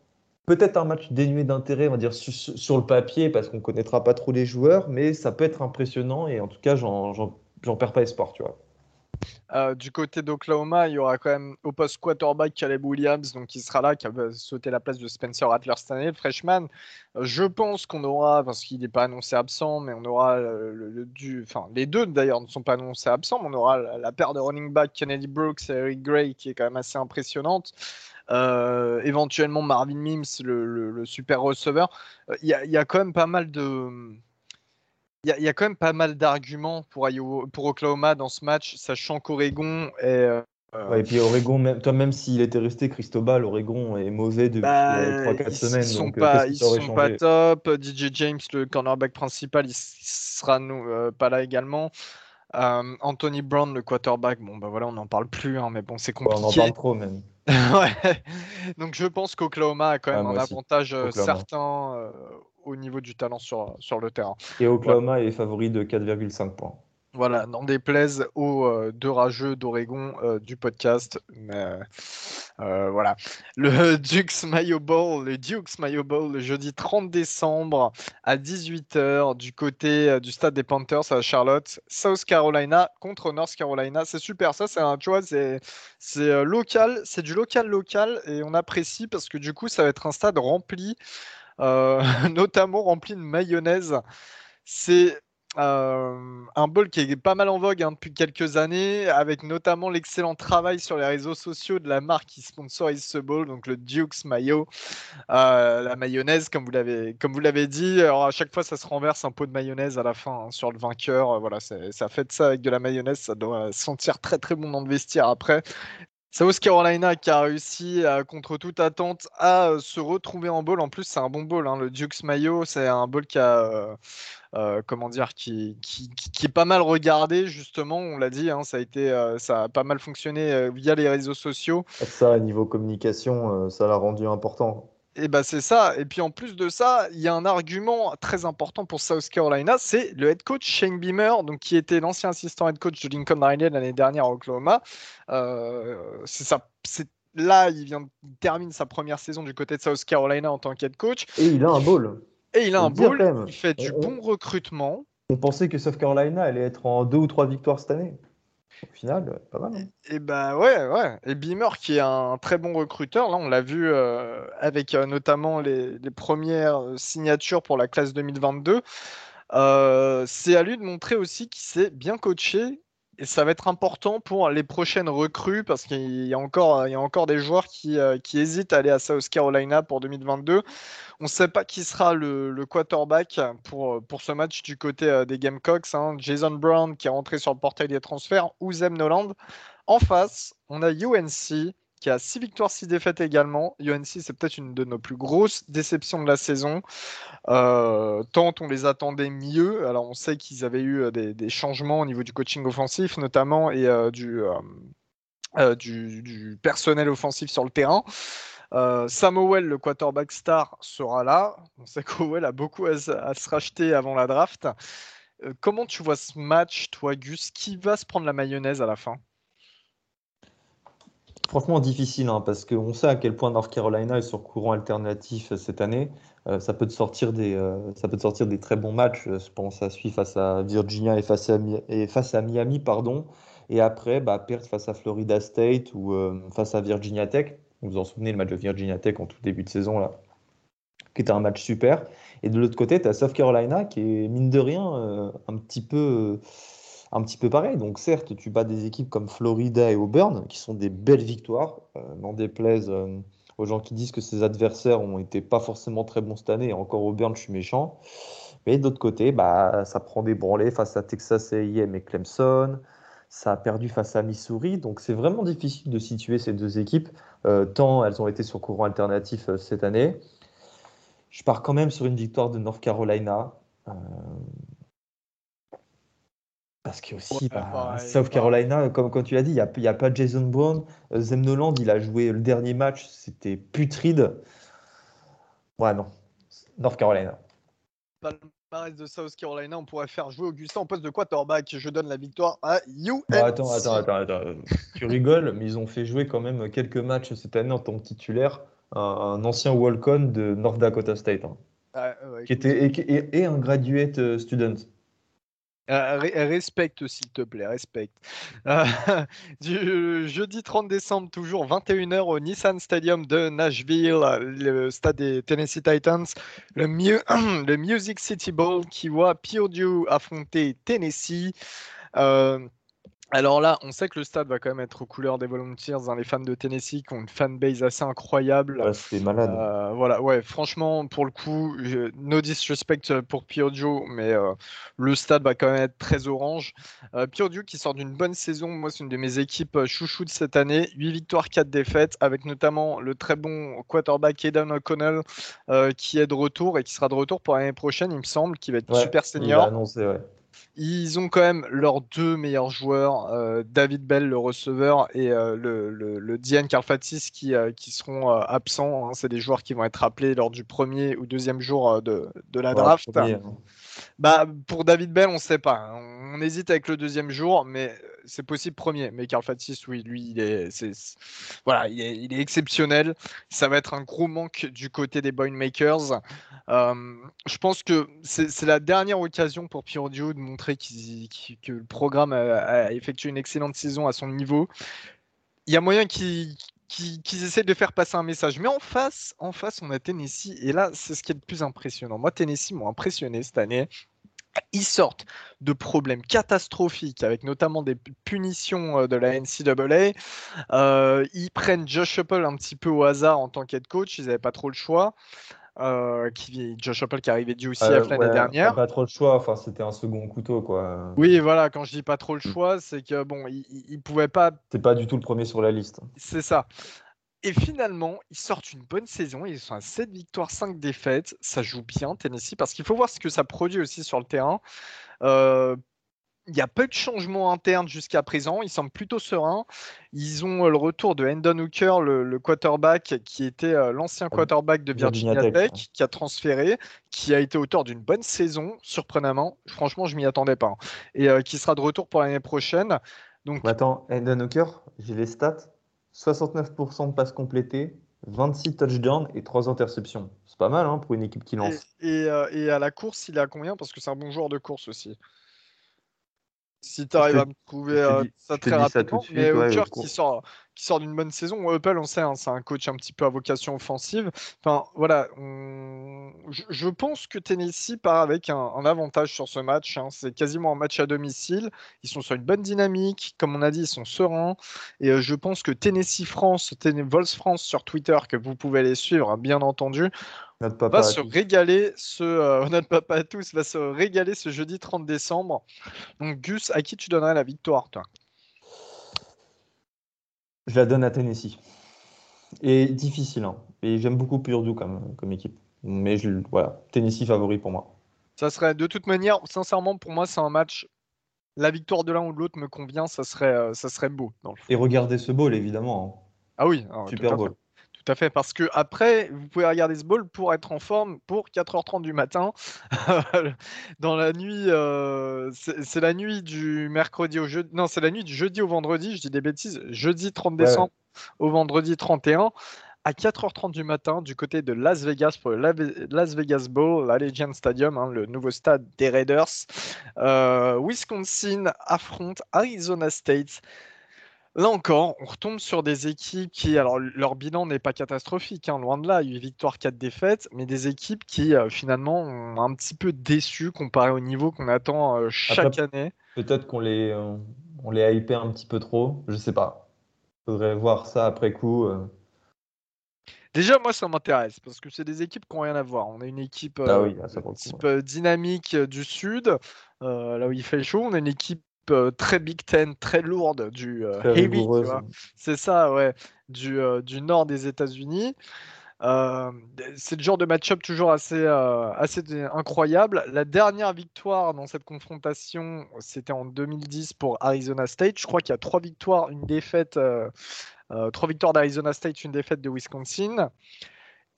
Speaker 2: peut-être un match dénué d'intérêt, on va dire, sur, le papier, parce qu'on connaîtra pas trop les joueurs, mais ça peut être impressionnant et en tout cas, j'en perds pas espoir, tu vois.
Speaker 1: Euh, du côté d'Oklahoma, il y aura quand même au poste quarterback Caleb Williams, donc qui sera là, qui va sauter la place de Spencer Rattler cette année, le freshman. Euh, je pense qu'on aura, parce qu'il n'est pas annoncé absent, mais on aura euh, les deux d'ailleurs ne sont pas annoncés absents, mais on aura la, paire de running back Kennedy Brooks et Eric Gray qui est quand même assez impressionnante. éventuellement Marvin Mims, le, super receveur. Il y, a quand même pas mal de il y, a quand même pas mal d'arguments pour, pour Oklahoma dans ce match, sachant qu'Oregon est. Euh,
Speaker 2: et puis Oregon, même, toi, même s'il était resté Cristobal, Oregon est mauvais depuis 3-4 bah, semaines.
Speaker 1: Ils sont, pas, ils sont pas top. DJ James, le cornerback principal, il, sera euh, pas là également. Euh, Anthony Brown, le quarterback, bon bah voilà, on n'en parle plus, hein, mais bon, c'est compliqué.
Speaker 2: on en parle trop même.
Speaker 1: ouais. Donc je pense qu'Oklahoma a quand même un avantage certain au niveau du talent sur, sur le terrain.
Speaker 2: Et Oklahoma est favori de 4,5 points.
Speaker 1: Voilà, n'en déplaise aux euh, deux rageux d'Oregon euh, du podcast. Mais euh, voilà. Le Dukes Mayo Bowl, le Dukes Mayo Bowl, le jeudi 30 décembre à 18h du côté du stade des Panthers à Charlotte, South Carolina contre North Carolina. C'est super, ça, c'est un, tu vois, c'est, c'est local, c'est du local local et on apprécie parce que du coup, ça va être un stade rempli notamment rempli de mayonnaise. C'est euh, un bol qui est pas mal en vogue hein, depuis quelques années, avec notamment l'excellent travail sur les réseaux sociaux de la marque qui sponsorise ce bol, donc le Duke's Mayo, euh, la mayonnaise, comme vous l'avez comme vous l'avez dit. Alors à chaque fois, ça se renverse un pot de mayonnaise à la fin hein, sur le vainqueur. voilà, ça fait de ça avec de la mayonnaise, ça doit sentir très très bon dans le vestiaire après. South Carolina qui a réussi contre toute attente à se retrouver en bowl. En plus, c'est un bon bowl. Hein. Le Duke's Mayo, c'est un bowl qui a, comment dire, qui, est pas mal regardé justement. On l'a dit, hein, ça a été, ça a pas mal fonctionné via les réseaux sociaux.
Speaker 2: Ça, niveau communication, ça l'a rendu important.
Speaker 1: Et bah c'est ça. Et puis en plus de ça, il y a un argument très important pour South Carolina, c'est le head coach Shane Beamer, donc qui était l'ancien assistant head coach de Lincoln Riley l'année dernière à Oklahoma. Euh, c'est ça. C'est là, il vient termine sa première saison du côté de South Carolina en tant qu'head coach.
Speaker 2: Et il a un bowl.
Speaker 1: Et il a un bowl. Il fait du bon recrutement.
Speaker 2: On pensait que South Carolina allait être en deux ou trois victoires cette année. Au final, pas mal. Hein.
Speaker 1: Et, bah ouais, ouais. Et Beamer, qui est un très bon recruteur, là, on l'a vu euh, avec euh, notamment les, premières signatures pour la classe 2022. Euh, c'est à lui de montrer aussi qu'il s'est bien coaché et ça va être important pour les prochaines recrues parce qu'il y a encore, des joueurs qui, qui hésitent à aller à South Carolina pour 2022. On ne sait pas qui sera le, quarterback pour, pour ce match du côté euh, des Gamecocks. Hein. Jason Brown qui est rentré sur le portail des transferts ou Zem Noland. En face, on a UNC qui a 6 victoires, 6 défaites également. UNC, c'est peut-être une de nos plus grosses déceptions de la saison. Euh, tant on les attendait mieux. Alors, on sait qu'ils avaient eu euh, des, changements au niveau du coaching offensif, notamment, et du, du, personnel offensif sur le terrain. Euh, Samuel, le quarterback star, sera là. On sait qu'Owell a beaucoup à, se racheter avant la draft. Euh, comment tu vois ce match, toi, Gus? Qui va se prendre la mayonnaise à la fin?
Speaker 2: Franchement, difficile, hein, parce qu'on sait à quel point North Carolina est sur courant alternatif euh, cette année. ça, peut te sortir des, ça peut te sortir des très bons matchs. Je pense à suivre face à Virginia et face à, Miami. pardon. Et après, bah, perdre face à Florida State ou face à Virginia Tech. Vous vous en souvenez, le match de Virginia Tech en tout début de saison, là, qui était un match super. Et de l'autre côté, tu as South Carolina qui est, mine de rien, euh, un, petit peu, un petit peu pareil. Donc, certes, tu bats des équipes comme Florida et Auburn, qui sont des belles victoires, euh, n'en déplaise euh, aux gens qui disent que ces adversaires ont été pas forcément très bons cette année. Et encore Auburn, je suis méchant. Mais de l'autre côté, bah, ça prend des branlées face à Texas A&M et Clemson. Ça a perdu face à Missouri. Donc, c'est vraiment difficile de situer ces deux équipes. Euh, tant elles ont été sur courant alternatif cette année. Je pars quand même sur une victoire de North Carolina. Parce que aussi, bah, South Carolina, comme, comme tu l'as dit, il n'y a, pas Jason Brown. Zemnoland, il a joué le dernier match, c'était putride. Ouais, non. North Carolina
Speaker 1: de South Carolina, on pourrait faire jouer Augustin en poste de quarterback. Je donne la victoire à you.
Speaker 2: attends, attends, attends, attends. tu rigoles, mais ils ont fait jouer quand même quelques matchs cette année en tant que titulaire un, ancien walk-on de North Dakota State, hein. qui était et, et, un graduate euh, student.
Speaker 1: Euh, respecte, s'il te plaît, respecte. Euh, jeudi 30 décembre, toujours 21h au Nissan Stadium de Nashville, le stade des Tennessee Titans, le, le Music City Bowl qui voit Purdue affronter Tennessee. Euh, alors là, on sait que le stade va quand même être aux couleurs des Volunteers, hein, les fans de Tennessee qui ont une fanbase assez incroyable.
Speaker 2: c'est malade.
Speaker 1: Euh, voilà, ouais, franchement, pour le coup, no disrespect pour Purdue, mais euh, le stade va quand même être très orange. Euh, Purdue qui sort d'une bonne saison, moi c'est une de mes équipes chouchou de cette année, 8 victoires, 4 défaites, avec notamment le très bon quarterback Aidan O'Connell qui est de retour et qui sera de retour pour l'année prochaine, il me semble, qui va être super senior. Il
Speaker 2: a annoncé, ouais.
Speaker 1: Ils ont quand même leurs deux meilleurs joueurs, euh, David Bell, le receveur, et euh, le, le, Diane Karfatis, qui, euh, qui seront absents. Hein. C'est des joueurs qui vont être appelés lors du premier ou deuxième jour de, de la draft. Hein. Bah, pour David Bell, on ne sait pas. Hein. On hésite avec le deuxième jour, mais c'est possible premier. Mais Carl Fatis, oui, lui, il est, voilà, il est, exceptionnel. Ça va être un gros manque du côté des Boymakers. Euh, je pense que c'est la dernière occasion pour Purdue de montrer que le programme a, effectué une excellente saison à son niveau. Il y a moyen qu'ils essaient de faire passer un message. Mais en face, en face, on a Tennessee. Et là, c'est ce qui est le plus impressionnant. Moi, Tennessee m'ont impressionné cette année. Ils sortent de problèmes catastrophiques, avec notamment des punitions euh, de la NCAA. Euh, ils prennent Josh Apple un petit peu au hasard en tant qu'head coach, ils n'avaient pas trop le choix. Euh, qui, Josh Apple qui arrivait du UCF l'année dernière.
Speaker 2: Pas trop le choix, enfin c'était un second couteau quoi.
Speaker 1: Oui, voilà, quand je dis pas trop le mm. choix, c'est que bon, il, il pouvait pas.
Speaker 2: C'est pas du tout le premier sur la liste.
Speaker 1: C'est ça. Et finalement, ils sortent une bonne saison. Ils sont à 7 victoires, 5 défaites. Ça joue bien, Tennessee, parce qu'il faut voir ce que ça produit aussi sur le terrain. Euh, il y a peu de changements internes jusqu'à présent. Ils semblent plutôt sereins. Ils ont euh, le retour de Hendon Hooker, le, quarterback qui était euh, l'ancien quarterback de Virginia, Tech, qui a transféré, qui a été auteur d'une bonne saison, surprenamment. Franchement, je m'y attendais pas. Hein. Et qui sera de retour pour l'année prochaine.
Speaker 2: Donc... Attends, Hendon Hooker, j'ai les stats. 69% de passes complétées, 26 touchdowns et 3 interceptions. C'est pas mal hein, pour une équipe qui lance.
Speaker 1: Euh, et, à la course, il a combien? Parce que c'est un bon joueur de course aussi. Si tu arrives à me trouver euh, ça très rapidement, mais qui sort, qui sort d'une bonne saison, Apple, on sait, hein, c'est un coach un petit peu à vocation offensive. Enfin, voilà, je, pense que Tennessee part avec un, avantage sur ce match. Hein. C'est quasiment un match à domicile. Ils sont sur une bonne dynamique. Comme on a dit, ils sont sereins. Et euh, je pense que Tennessee France, Vols France sur Twitter, que vous pouvez les suivre, bien entendu, va se régaler ce euh, notre papa à tous va se régaler ce jeudi 30 décembre. Donc Gus, à qui tu donnerais la victoire toi?
Speaker 2: Je la donne à Tennessee. Et difficile hein. Et j'aime beaucoup Purdue comme comme équipe. Mais je, voilà, Tennessee favori pour moi.
Speaker 1: Ça serait de toute manière, sincèrement pour moi c'est un match la victoire de l'un ou de l'autre me convient, ça serait, euh, ça serait beau.
Speaker 2: Et regardez ce bowl, évidemment. Hein.
Speaker 1: Ah oui,
Speaker 2: super bowl
Speaker 1: à fait. Parce que après, vous pouvez regarder ce ball pour être en forme pour 4h30 du matin. Dans la nuit, euh, c'est la nuit du mercredi au jeudi. Non, c'est la nuit du jeudi au vendredi. Je dis des bêtises. Jeudi 30 décembre au vendredi 31 à 4h30 du matin du côté de Las Vegas pour le Las Vegas Bowl, l'Allegiant Stadium, hein, le nouveau stade des Raiders. Euh, Wisconsin affronte Arizona State. Là encore, on retombe sur des équipes qui, alors leur bilan n'est pas catastrophique, hein, loin de là, 8 victoires, 4 défaites, mais des équipes qui euh, finalement ont un petit peu déçu comparé au niveau qu'on attend euh, chaque année.
Speaker 2: Peut-être qu'on les, euh, on les a hypé un petit peu trop, je sais pas. Faudrait voir ça après coup.
Speaker 1: Déjà, moi, ça m'intéresse parce que c'est des équipes qui n'ont rien à voir. On a une équipe,
Speaker 2: ah oui, ah,
Speaker 1: dynamique du sud, là où il fait chaud. On a une équipe euh, très Big Ten, très lourde, du euh, heavy, c'est ça, ouais, du, euh, du nord des États-Unis. C'est le genre de match-up toujours assez, assez incroyable. La dernière victoire dans cette confrontation, c'était en 2010 pour Arizona State. Je crois qu'il y a trois victoires, une défaite, trois victoires d'Arizona State, une défaite de Wisconsin.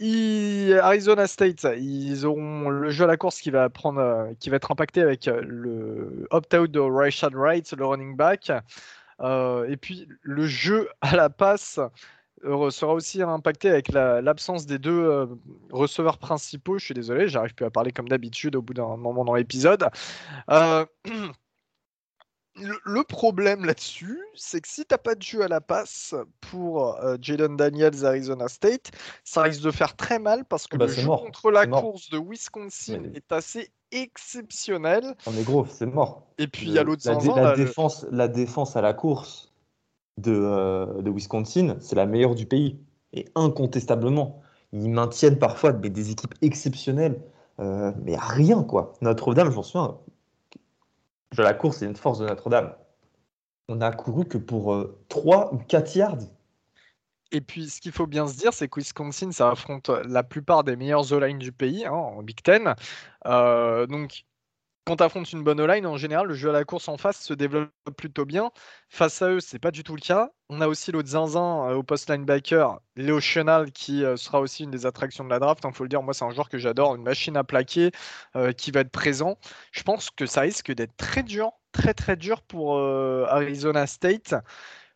Speaker 1: Arizona State, ils auront le jeu à la course qui va, prendre, qui va être impacté avec le opt-out de Rashad Wright, le running back. et puis le jeu à la passe sera aussi impacté avec l'absence des deux euh, receveurs principaux. Je suis désolé, j'arrive plus à parler comme d'habitude au bout d'un moment dans l'épisode. Euh, le, problème là-dessus, c'est que si tu n'as pas de jeu à la passe pour euh, Jaden Daniels Arizona State, ça risque de faire très mal parce que
Speaker 2: bah,
Speaker 1: le jeu
Speaker 2: mort.
Speaker 1: contre la course de Wisconsin est assez exceptionnel.
Speaker 2: Non mais gros, c'est mort.
Speaker 1: Et puis il y a l'autre
Speaker 2: la, défense, la défense à la course euh, de, Wisconsin, c'est la meilleure du pays. Et incontestablement. Ils maintiennent parfois des, équipes exceptionnelles, euh, mais rien, quoi. Notre-Dame, je m'en souviens, la course, c'est une force de Notre-Dame. On a couru que pour 3 euh, ou 4 yards.
Speaker 1: Et puis, ce qu'il faut bien se dire, c'est que Wisconsin, ça affronte la plupart des meilleurs O-line du pays, hein, en Big Ten. donc, quand tu affrontes une bonne line, en général, le jeu à la course en face se développe plutôt bien. Face à eux, c'est pas du tout le cas. On a aussi l'autre zinzin euh, au post linebacker, Léo Chenal, qui euh, sera aussi une des attractions de la draft. Il hein, faut le dire, moi, c'est un joueur que j'adore, une machine à plaquer euh, qui va être présent. Je pense que ça risque d'être très dur, très très dur pour Arizona State.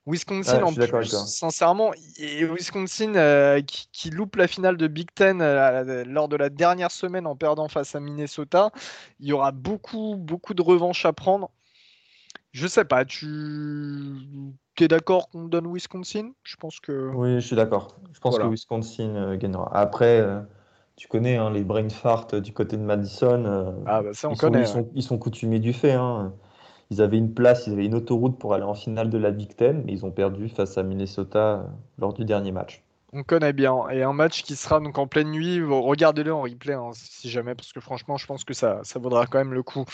Speaker 1: Wisconsin, en plus, sincèrement, et Wisconsin euh, qui, loupe la finale de Big Ten euh, lors de la dernière semaine en perdant face à Minnesota, il y aura beaucoup, beaucoup de revanches à prendre. Je sais pas, tu es d'accord qu'on donne Wisconsin? Je pense que.
Speaker 2: Oui, je suis d'accord. Je pense que Wisconsin euh, gagnera. Après, tu connais hein, les brain farts du côté de Madison.
Speaker 1: ah, bah ça, on
Speaker 2: ils
Speaker 1: connaît.
Speaker 2: Sont, ils, sont, coutumiers du fait. Hein. Ils avaient une place, ils avaient une autoroute pour aller en finale de la Big Ten, mais ils ont perdu face à Minnesota euh, lors du dernier match.
Speaker 1: On connaît bien. Et un match qui sera donc en pleine nuit, regardez-le en replay hein, si jamais, parce que franchement, je pense que ça, ça vaudra quand même le coup.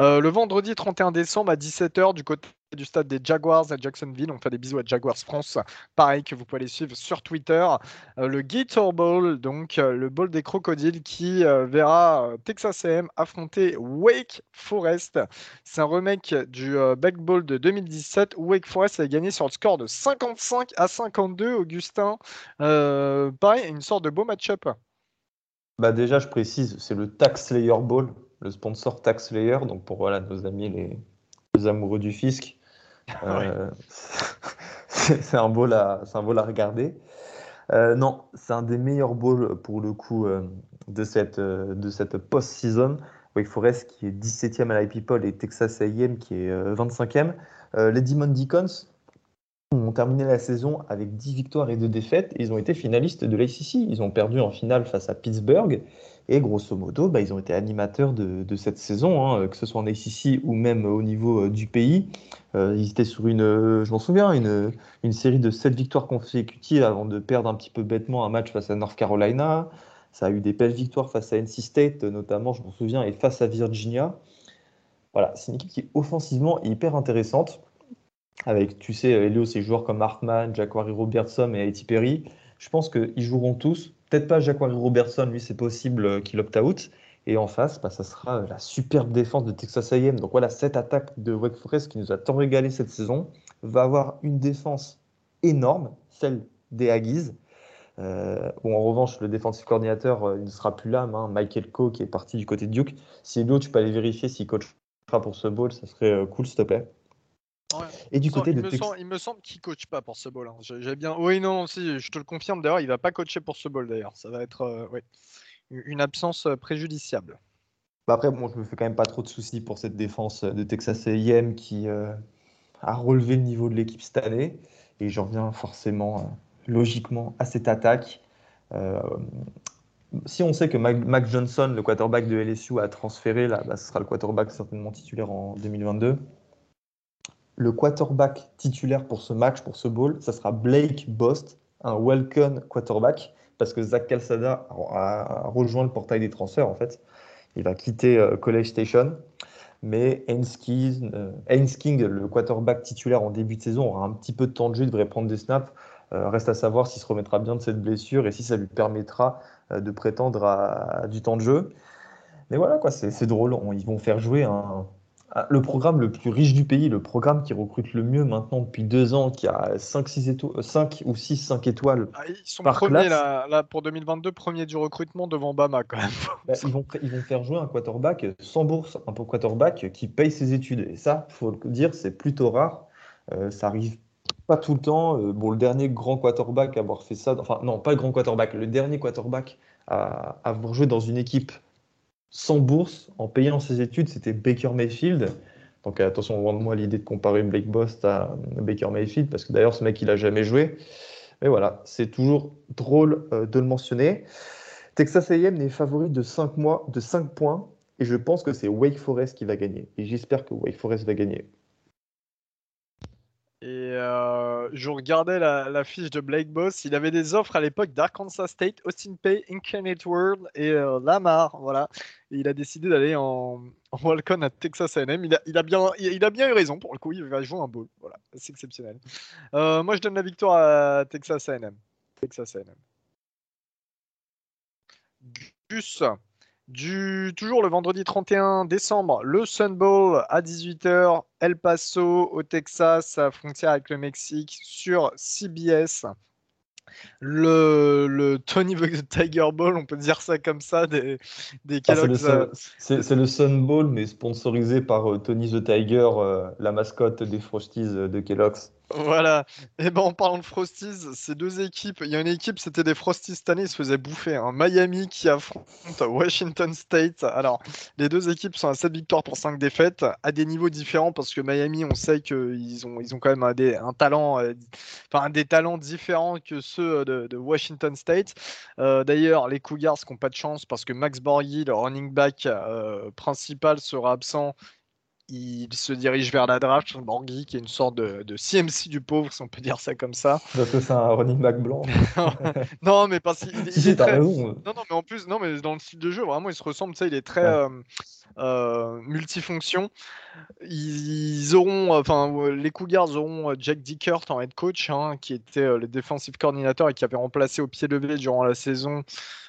Speaker 1: Euh, le vendredi 31 décembre à 17h, du côté du stade des Jaguars à Jacksonville. On fait des bisous à Jaguars France. Pareil que vous pouvez aller suivre sur Twitter. Euh, le Gator Bowl, donc euh, le bowl des crocodiles qui euh, verra Texas A&M affronter Wake Forest. C'est un remake du Back Bowl de 2017 où Wake Forest a gagné sur le score de 55 à 52. Augustin, pareil, une sorte de beau match-up.
Speaker 2: Bah déjà, je précise, c'est le Tax Slayer Bowl, le sponsor Tax Slayer. Donc pour voilà, nos amis les, les amoureux du fisc, euh, c'est un ball à, regarder. Euh, non, c'est un des meilleurs balls pour le coup euh, de cette, de cette post-season. Wake Forest qui est 17e à la People et Texas A&M qui est 25e. les Demon Deacons ont terminé la saison avec 10 victoires et 2 défaites. ils ont été finalistes de l'ACC. Ils ont perdu en finale face à Pittsburgh. Et grosso modo, bah, ils ont été animateurs de, cette saison, hein, que ce soit en ACC ou même au niveau euh, du pays. Euh, ils étaient sur une, euh, je m'en souviens, une, série de 7 victoires consécutives avant de perdre un petit peu bêtement un match face à North Carolina. Ça a eu des belles victoires face à NC State, notamment, je m'en souviens, et face à Virginia. Voilà, c'est une équipe qui est offensivement hyper intéressante. Avec, tu sais, Elio, ces joueurs comme Hartman, Jacquari Robertson et Haiti Perry. Je pense qu'ils joueront tous Peut-être pas Jacquari Robertson, lui c'est possible euh, qu'il opt-out. Et en face, bah, ça sera la superbe défense de Texas A&M. Donc voilà, cette attaque de Wake Forest qui nous a tant régalé cette saison va avoir une défense énorme, celle des Aggies. Euh, en revanche, le défensif coordinateur euh, ne sera plus là, hein, Michael Coe qui est parti du côté de Duke. Si Edo, tu peux aller vérifier s'il coachera pour ce bowl, ça serait cool, s'il te plaît.
Speaker 1: Et du côté il, me semble, il me semble qu'il coach pas pour ce bowl. Hein. J'ai bien. Oui, non, si, je te le confirme. D'ailleurs, il va pas coacher pour ce bowl. D'ailleurs, ça va être euh, une absence euh, préjudiciable.
Speaker 2: Bah après, bon, je me fais quand même pas trop de soucis pour cette défense de Texas A&M qui euh, a relevé le niveau de l'équipe cette année. Et j'en reviens forcément, logiquement, à cette attaque. si on sait que Mac, Johnson, le quarterback de LSU, a transféré, là, bah, ce sera le quarterback certainement titulaire en 2022 le quarterback titulaire pour ce match, pour ce bowl, ça sera Blake Bost, un welcome quarterback, parce que Zach Calzada a, rejoint le portail des transferts en fait. Il va quitter euh, College Station. Mais Haynes King, euh, le quarterback titulaire en début de saison, aura un petit peu de temps de jeu, devrait prendre des snaps. reste à savoir s'il se remettra bien de cette blessure et si ça lui permettra de prétendre à, du temps de jeu. Mais voilà, quoi, c'est drôle. ils vont faire jouer un, le programme le plus riche du pays, le programme qui recrute le mieux maintenant depuis deux ans, qui a 5, 6 5 ou 6, 5 étoiles.
Speaker 1: Ah, ils sont premiers là, pour 2022, premier du recrutement devant Bama quand même.
Speaker 2: Bah, ils, vont, ils vont faire jouer un quarterback sans bourse, un quarterback qui paye ses études. Et ça, il faut le dire, c'est plutôt rare. Euh, ça arrive pas tout le temps. Euh, bon, le dernier grand quarterback à avoir fait ça, enfin non, pas le grand quarterback, le dernier quarterback à avoir joué dans une équipe sans bourse, en payant ses études, c'était Baker Mayfield. Donc attention, loin de moi l'idée de comparer Blake Bost à Baker Mayfield, parce que d'ailleurs ce mec il a jamais joué. Mais voilà, c'est toujours drôle euh, de le mentionner. Texas A&M est favori de 5, mois, de 5 points, et je pense que c'est Wake Forest qui va gagner. Et j'espère que Wake Forest va gagner.
Speaker 1: Et euh, je regardais la, fiche de Blake Boss. Il avait des offres à l'époque d'Arkansas State, Austin Pay, Incarnate World et euh, Lamar. Voilà. Et il a décidé d'aller en, en Walcon à Texas A&M. Il a, bien, il, a bien eu raison pour le coup. Il va jouer un bowl. Voilà. C'est exceptionnel. Euh, moi, je donne la victoire à Texas A&M. Texas A&M. Gus. Du, toujours le vendredi 31 décembre, le Sun Bowl à 18h, El Paso au Texas, à frontière avec le Mexique, sur CBS. Le, le Tony the Tiger Bowl, on peut dire ça comme ça, des, des
Speaker 2: ah, euh. c'est, le, Sun Bowl, mais sponsorisé par euh, Tony the Tiger, euh, la mascotte des Frosties de Kellogg's.
Speaker 1: Voilà. Et eh ben en parlant de Frosties, ces deux équipes, il y a une équipe, c'était des Frosties cette année, ils se faisaient bouffer. Hein. Miami qui affronte Washington State. Alors, les deux équipes sont à 7 victoires pour 5 défaites, à des niveaux différents parce que Miami, on sait qu'ils ont, ils ont quand même un, des, talent, euh, enfin des talents différents que ceux de, Washington State. Euh, d'ailleurs, les Cougars n'ont pas de chance parce que Max Borghi, le running back euh, principal, sera absent il se dirige vers la draft. Borghi, qui est une sorte de, CMC du pauvre, si on peut dire ça comme ça.
Speaker 2: Parce que c'est un running back blanc.
Speaker 1: non, mais parce qu'il est très. Non, non, mais en plus, non, mais dans le style de jeu, vraiment, il se ressemble. Ça, il est très euh, euh, multifonction. Ils, auront, enfin, les Cougars auront euh, Jack Dickert en head coach, hein, qui était le defensive coordinator et qui avait remplacé au pied levé durant la saison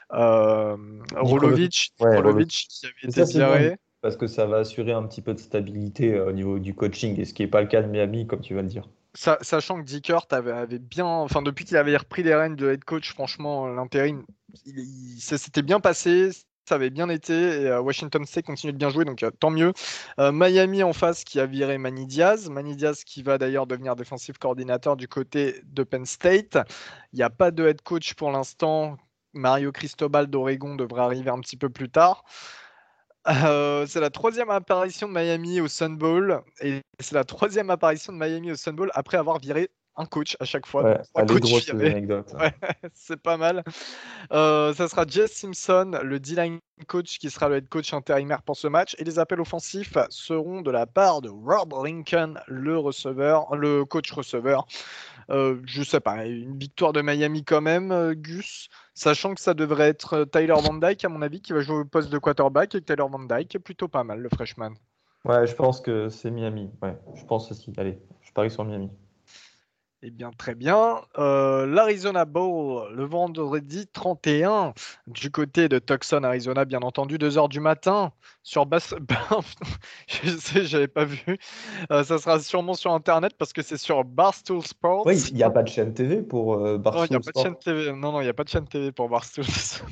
Speaker 1: Rolovic, Rolovic, qui avait été viré
Speaker 2: parce que ça va assurer un petit peu de stabilité euh, au niveau du coaching, et ce qui n'est pas le cas de Miami, comme tu vas le dire.
Speaker 1: sachant que Dickert avait, bien, enfin depuis qu'il avait repris les rênes de head coach, franchement, l'intérim, ça s'était bien passé, ça avait bien été, euh, Washington State continue de bien jouer, donc euh, tant mieux. Miami en face qui a viré Manny Diaz, Manny Diaz qui va d'ailleurs devenir défensif coordinateur du côté de Penn State. Il n'y a pas de head coach pour l'instant. Mario Cristobal d'Oregon devrait arriver un petit peu plus tard. Euh, c'est la troisième apparition de Miami au Sun Bowl et c'est la troisième apparition de Miami au Sun Bowl après avoir viré un coach à chaque fois. c'est pas mal. Euh, ça sera Jess Simpson, le D-line coach, qui sera le head coach intérimaire pour ce match. Et les appels offensifs seront de la part de Rob Lincoln, le receveur, le coach receveur. Euh, je sais pas, une victoire de Miami quand même, euh, Gus, sachant que ça devrait être euh, Tyler Van Dyke, à mon avis, qui va jouer au poste de quarterback, et Tyler Van Dyke est plutôt pas mal, le freshman.
Speaker 2: Ouais, je pense que c'est Miami. Ouais, je pense aussi. Allez, je parie sur Miami.
Speaker 1: Eh bien, très bien. Euh, L'Arizona Bowl, le vendredi 31, du côté de Tucson, Arizona, bien entendu, 2h du matin, sur Bass. je sais, j'avais pas vu. Euh, ça sera sûrement sur Internet parce que c'est sur Barstool Sports.
Speaker 2: Oui, il n'y a pas de chaîne TV pour euh, Barstool
Speaker 1: non, y a pas de chaîne TV. Non, non, il n'y a pas de chaîne TV pour Barstool. Ce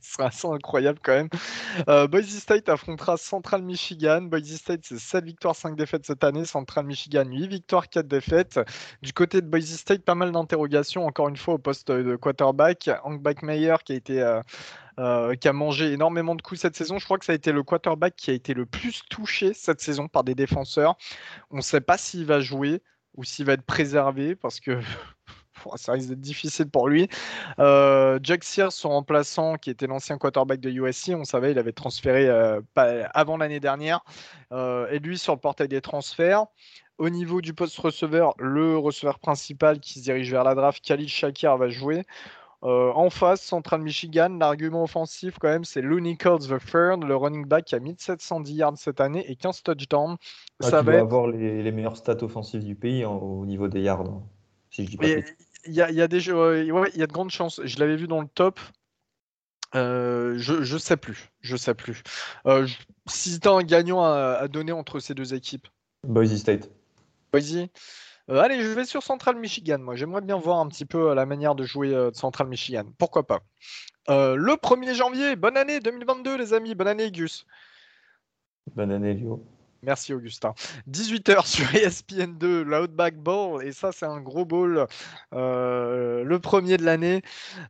Speaker 1: sera assez incroyable quand même. Boise State affrontera Central Michigan. Boise State, c'est 7 victoires, 5 défaites cette année. Central Michigan, 8 victoires, 4 défaites. Du côté de Boise State, pas mal d'interrogations, encore une fois, au poste de quarterback. Hank Backmeyer, qui a été. Euh, euh, qui a mangé énormément de coups cette saison. Je crois que ça a été le quarterback qui a été le plus touché cette saison par des défenseurs. On ne sait pas s'il va jouer ou s'il va être préservé parce que ça risque d'être difficile pour lui. Euh, Jack Sears, son remplaçant, qui était l'ancien quarterback de USC, on savait, il avait transféré avant l'année dernière. et lui, sur le portail des transferts, au niveau du poste receveur, le receveur principal qui se dirige vers la draft, Khalil Shakir, va jouer. Euh, en face, Central Michigan, l'argument offensif quand même, c'est Looney Colts the third, le running back qui a 1710 yards cette année et 15 touchdowns.
Speaker 2: Ah, ça va avoir les, meilleurs stats offensifs du pays hein, au niveau des yards. Hein, si je dis pas
Speaker 1: Il y a, y a, des ouais, il y a de grandes chances. Je l'avais vu dans le top. Euh, je, je sais plus. Je sais plus. Euh, si tu as un gagnant à, donner entre ces deux équipes.
Speaker 2: Boise State.
Speaker 1: Euh, allez, je vais sur Central Michigan. Moi, j'aimerais bien voir un petit peu la manière de jouer de Central Michigan. Pourquoi pas? Le 1er janvier, bonne année 2022, les amis. Bonne année, Gus.
Speaker 2: Bonne année, Lio.
Speaker 1: Merci Augustin. 18h sur ESPN2, l'Outback Bowl, et ça c'est un gros bowl, euh, le premier de l'année,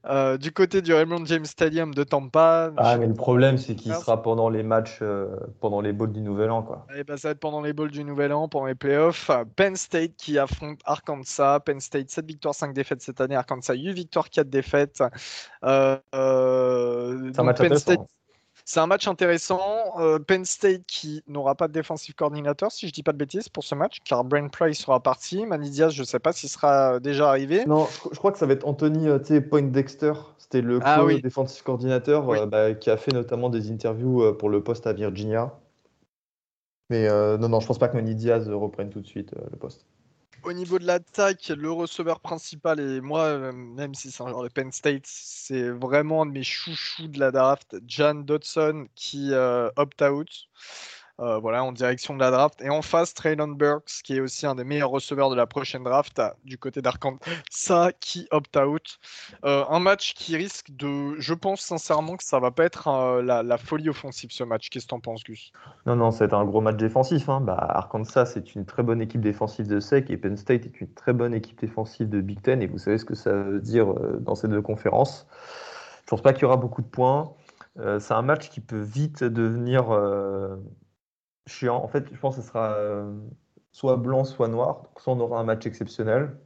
Speaker 1: euh, du côté du Raymond James Stadium de Tampa.
Speaker 2: Ah mais le problème c'est qu'il sera pendant les matchs, euh, pendant les bowls du Nouvel An. Quoi.
Speaker 1: Et bah, ça va être pendant les bowls du Nouvel An, pendant les playoffs. Penn State qui affronte Arkansas. Penn State 7 victoires, 5 défaites cette année. Arkansas 8 victoires, 4 défaites. c'est
Speaker 2: un match Penn State...
Speaker 1: C'est un match intéressant. Euh, Penn State qui n'aura pas de défensif coordinateur, si je dis pas de bêtises, pour ce match, car Brain Price sera parti. Manny Diaz, je ne sais pas s'il sera déjà arrivé.
Speaker 2: Non, je, crois que ça va être Anthony euh, Point Dexter. C'était le ah, défensif coordinateur euh, bah, qui a fait notamment des interviews pour le poste à Virginia. Mais non, non, je pense pas que Manny Diaz reprenne tout de suite le poste.
Speaker 1: Au niveau de l'attaque, le receveur principal, et moi, euh, même si c'est un genre de Penn State, c'est vraiment un de mes chouchous de la draft, Jan Dodson, qui euh, opt-out. Euh, voilà, en direction de la draft. Et en face, Traylon Burks, qui est aussi un des meilleurs receveurs de la prochaine draft, du côté Ça qui opt-out. Euh, un match qui risque de. Je pense sincèrement que ça va pas être euh, la, folie offensive ce match. Qu'est-ce que t'en penses, Gus?
Speaker 2: Non, non, c'est un gros match défensif. Hein. Bah, Arkansas, c'est une très bonne équipe défensive de SEC et Penn State est une très bonne équipe défensive de Big Ten. Et vous savez ce que ça veut dire dans ces deux conférences? Je pense pas qu'il y aura beaucoup de points. c'est un match qui peut vite devenir chiant. En fait, je pense que ce sera euh, soit blanc, soit noir. soit on aura un match exceptionnel,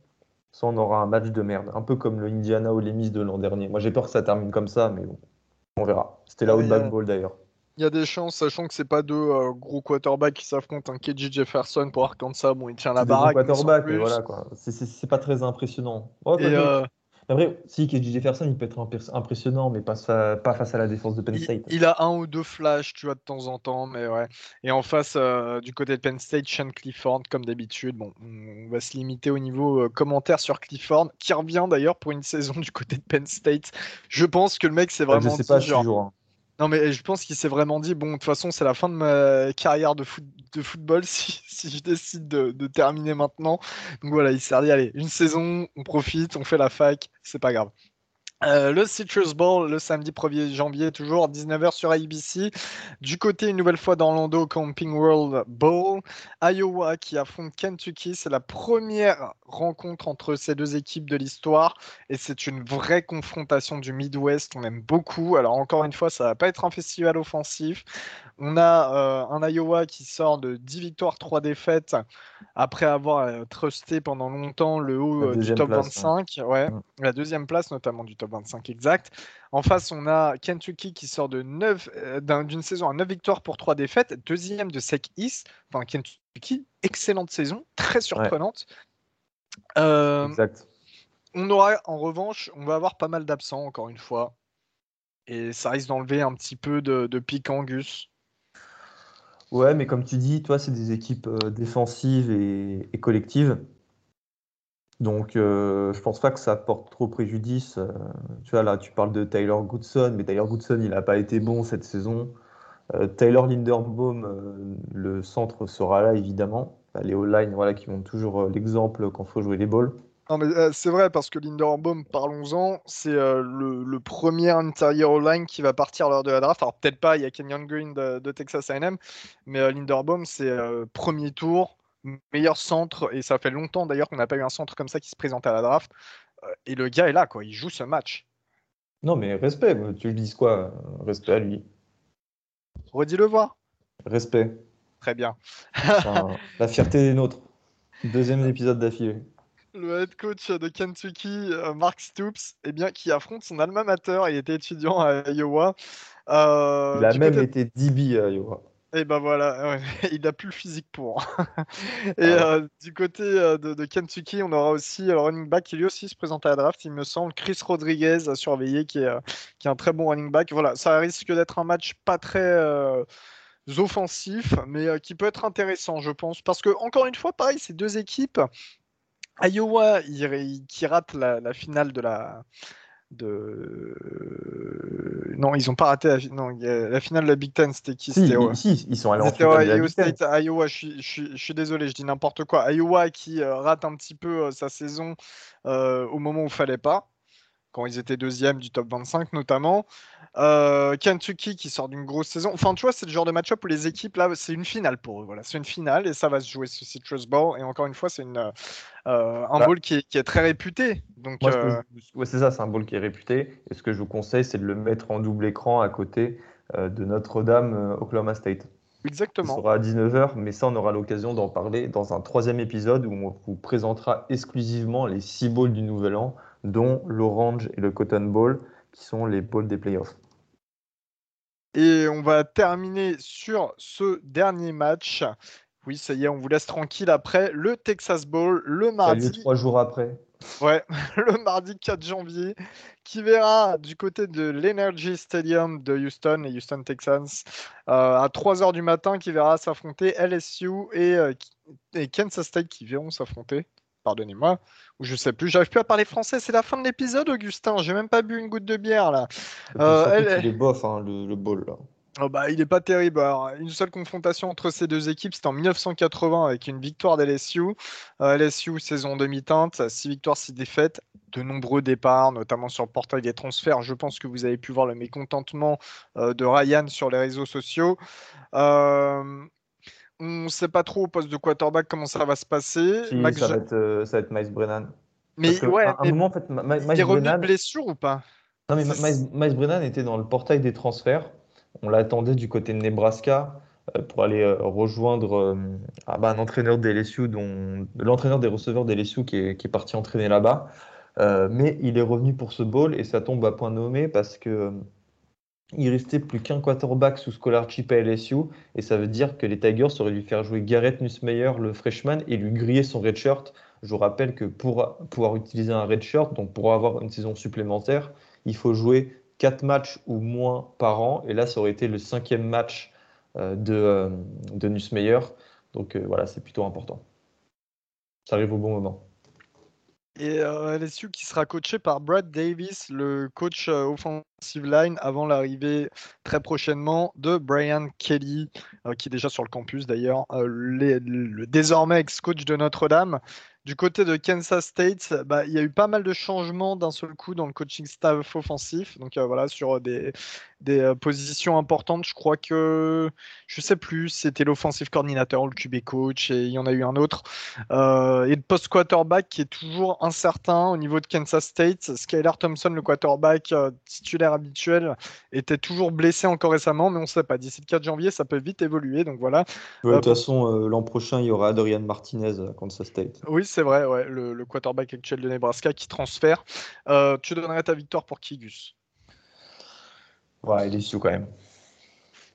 Speaker 2: soit on aura un match de merde. Un peu comme le Indiana ou les Miss de l'an dernier. Moi, j'ai peur que ça termine comme ça, mais bon, on verra. C'était la haute ball d'ailleurs.
Speaker 1: Il y a des chances, sachant que c'est pas deux euh, gros quarterbacks qui s'affrontent. Un KJ Jefferson pour Arkansas, bon, il tient la baraque.
Speaker 2: Quarterback, voilà quoi. C'est pas très impressionnant. Après, si KJ Jefferson, il peut être impressionnant, mais pas, pas face à la défense de Penn State.
Speaker 1: Il, a un ou deux flashs, tu vois, de temps en temps, mais ouais. Et en face, euh, du côté de Penn State, Sean Clifford, comme d'habitude. Bon, on va se limiter au niveau euh, commentaire sur Clifford, qui revient d'ailleurs pour une saison du côté de Penn State. Je pense que le mec, c'est ah, vraiment.
Speaker 2: je sais pas, genre... Hein.
Speaker 1: Non, mais je pense qu'il s'est vraiment dit bon, de toute façon, c'est la fin de ma carrière de, foot, de football si, je décide de, de, terminer maintenant. Donc voilà, il s'est dit allez, une saison, on profite, on fait la fac, c'est pas grave. Euh, le Citrus Bowl le samedi 1er janvier, toujours 19h sur ABC. Du côté, une nouvelle fois d'Orlando, Camping World Bowl. Iowa qui affronte Kentucky. C'est la première rencontre entre ces deux équipes de l'histoire. Et c'est une vraie confrontation du Midwest. On aime beaucoup. Alors, encore une fois, ça va pas être un festival offensif. On a euh, un Iowa qui sort de 10 victoires, 3 défaites après avoir euh, trusté pendant longtemps le haut du top 25. Ouais. Mm. La deuxième place, notamment du top 25 exact. En face, on a Kentucky qui sort de 9, euh, d'une saison à 9 victoires pour 3 défaites, deuxième de SEC East. Enfin, Kentucky, excellente saison, très surprenante. Euh, exact. On aura, en revanche, on va avoir pas mal d'absents, encore une fois. Et ça risque d'enlever un petit peu de, de pic Angus.
Speaker 2: Ouais, mais comme tu dis, toi, c'est des équipes euh, défensives et collectives. Donc, euh, je pense pas que ça porte trop préjudice. Euh, tu vois, là, tu parles de Tyler Goodson, mais Tyler Goodson, il n'a pas été bon cette saison. Euh, Tyler Linderbaum, le centre sera là, évidemment. Les all-line, voilà, qui montrent toujours l'exemple quand il faut jouer les balls.
Speaker 1: Non, mais c'est vrai, parce que Linderbaum, parlons-en, c'est le, premier intérieur all-line qui va partir lors de la draft. Alors, peut-être pas, il y a Kenyon Green de, de Texas A&M, mais Linderbaum, c'est premier tour meilleur centre, et ça fait longtemps d'ailleurs qu'on n'a pas eu un centre comme ça qui se présente à la draft. Euh, et le gars est là, quoi. Il joue ce match.
Speaker 2: Non, mais respect, tu lui dis quoi Respect à lui.
Speaker 1: Redis-le voir.
Speaker 2: Respect.
Speaker 1: Très bien.
Speaker 2: la fierté des nôtres. Deuxième épisode d'affilée.
Speaker 1: Le head coach de Kentucky, euh, Mark Stoops, eh bien, qui affronte son alma mater. Il était étudiant à Iowa.
Speaker 2: Euh, il a même été DB à Iowa.
Speaker 1: Et ben voilà, il n'a plus le physique pour. et ah euh, du côté euh, de, Kentucky, on aura aussi le running back qui lui aussi se présente à la draft, il me semble, Chris Rodriguez à surveiller, qui est, euh, qui est un très bon running back. Voilà, ça risque d'être un match pas très offensif, mais qui peut être intéressant, je pense. Parce que, encore une fois, pareil, ces deux équipes Iowa qui rate la, finale de la. De... Non, ils ont pas raté la, non, la finale de la Big Ten, c'était qui?
Speaker 2: Si, ils sont allés en
Speaker 1: finale. State, Iowa, je suis, désolé, je dis n'importe quoi. Iowa qui euh, rate un petit peu euh, sa saison euh, au moment où il fallait pas quand ils étaient deuxième du top 25 notamment. Euh, Kentucky qui sort d'une grosse saison. Enfin, tu vois, c'est le genre de match-up où les équipes, là, c'est une finale pour eux. Voilà, c'est une finale et ça va se jouer ce Citrus Bowl. Et encore une fois, c'est une, euh, un bah. bowl qui est, très réputé. Donc,
Speaker 2: euh, c'est ça, c'est un bowl qui est réputé. Et ce que je vous conseille, c'est de le mettre en double écran à côté de Notre-Dame, Oklahoma State.
Speaker 1: Exactement.
Speaker 2: Ça sera à 19h, mais ça, on aura l'occasion d'en parler dans un troisième épisode où on vous présentera exclusivement les six bowls du Nouvel An dont l'Orange et le Cotton Bowl, qui sont les bowls des playoffs.
Speaker 1: Et on va terminer sur ce dernier match. Oui, ça y est, on vous laisse tranquille après le Texas Bowl le mardi.
Speaker 2: trois jours après.
Speaker 1: Ouais, le mardi 4 janvier, qui verra du côté de l'Energy Stadium de Houston et Houston Texans euh, à 3h du matin, qui verra s'affronter LSU et, euh, et Kansas State qui verront s'affronter pardonnez-moi, ou je sais plus, j'arrive plus à parler français, c'est la fin de l'épisode, Augustin, j'ai même pas bu une goutte de bière là.
Speaker 2: Euh, il est bof, hein, le, le bol là.
Speaker 1: Oh bah, il est pas terrible. une seule confrontation entre ces deux équipes, c'était en 1980 avec une victoire d'LSU. Euh, LSU, saison demi-teinte, 6 victoires, 6 défaites, de nombreux départs, notamment sur le portail des transferts. Je pense que vous avez pu voir le mécontentement euh, de Ryan sur les réseaux sociaux. Euh, on ne sait pas trop au poste de quarterback comment ça va se passer.
Speaker 2: ça, va être, euh, ça, va être, Miles Brennan.
Speaker 1: Mais ouais, un, moment, en fait, il est revenu de blessure ou pas?
Speaker 2: Non, mais Miles, Brennan était dans le portail des transferts. On l'attendait du côté de Nebraska euh, pour aller euh, rejoindre ah bah, un entraîneur des LSU, dont l'entraîneur des receveurs des LSU qui est, qui est parti entraîner là-bas. mais il est revenu pour ce bowl et ça tombe à point nommé parce que il restait plus qu'un quarterback sous scholarship à LSU, et ça veut dire que les Tigers auraient dû faire jouer Garrett Nussmeyer, le freshman, et lui griller son redshirt. Je vous rappelle que pour pouvoir utiliser un redshirt, donc pour avoir une saison supplémentaire, il faut jouer 4 matchs ou moins par an, et là, ça aurait été le cinquième match euh, de, euh, Nussmeyer. Donc euh, voilà, c'est plutôt important. Ça arrive au bon moment.
Speaker 1: Et LSU qui sera coaché par Brad Davis, le coach euh, line, avant l'arrivée très prochainement de Brian Kelly, euh, qui est déjà sur le campus d'ailleurs, le désormais ex-coach de Notre-Dame. Du côté de Kansas State, bah, il y a eu pas mal de changements d'un seul coup dans le coaching staff offensif. Donc voilà, sur des, euh, positions importantes. Je crois que, je sais plus, c'était l'offensive coordinateur, le QB coach, et il y en a eu un autre. Euh, et le post quarterback qui est toujours incertain au niveau de Kansas State. Skylar Thompson, le quarterback euh, titulaire habituel, était toujours blessé encore récemment, mais on ne sait pas. D'ici le 4 janvier, ça peut vite évoluer. Donc voilà.
Speaker 2: de toute façon, l'an prochain, il y aura Adrian Martinez à Kansas State.
Speaker 1: Oui, c'est vrai, ouais, le, quarterback actuel de Nebraska qui transfère. tu donnerais ta victoire pour Kigus
Speaker 2: Ouais, LSU quand même.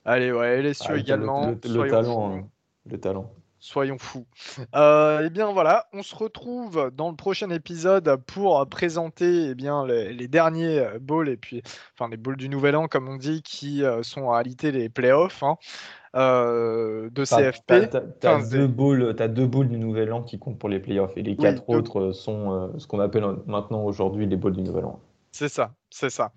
Speaker 1: Allez, ouais, LSU ah, également.
Speaker 2: Le, talent, hein. le talent.
Speaker 1: Soyons fous. Euh, eh bien voilà, on se retrouve dans le prochain épisode pour présenter eh bien, les, derniers bowls et puis enfin les bowls du Nouvel An comme on dit, qui euh, sont en réalité les playoffs hein, euh, de CFP.
Speaker 2: Tu as, deux bowls, deux bowls du Nouvel An qui comptent pour les playoffs et les quatre autres sont ce qu'on appelle maintenant aujourd'hui les bowls du Nouvel An.
Speaker 1: C'est ça, c'est ça.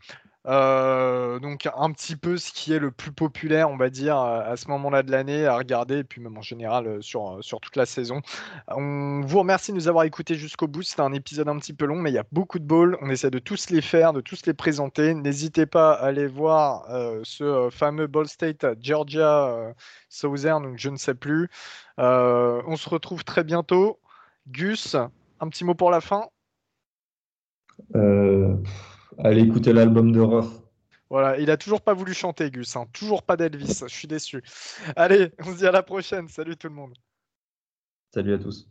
Speaker 1: Euh, donc un petit peu ce qui est le plus populaire, on va dire, à ce moment-là de l'année à regarder, et puis même en général euh, sur, euh, sur toute la saison. On vous remercie de nous avoir écoutés jusqu'au bout. C'était un épisode un petit peu long, mais il y a beaucoup de balls. On essaie de tous les faire, de tous les présenter. N'hésitez pas à aller voir ce fameux Ball State Georgia Southern, donc je ne sais plus. on se retrouve très bientôt. Gus, un petit mot pour la fin?
Speaker 2: Allez écouter l'album de Roth.
Speaker 1: Voilà, il a toujours pas voulu chanter, Gus. Hein. Toujours pas d'Elvis. Je suis déçu. Allez, on se dit à la prochaine. Salut tout le monde.
Speaker 2: Salut à tous.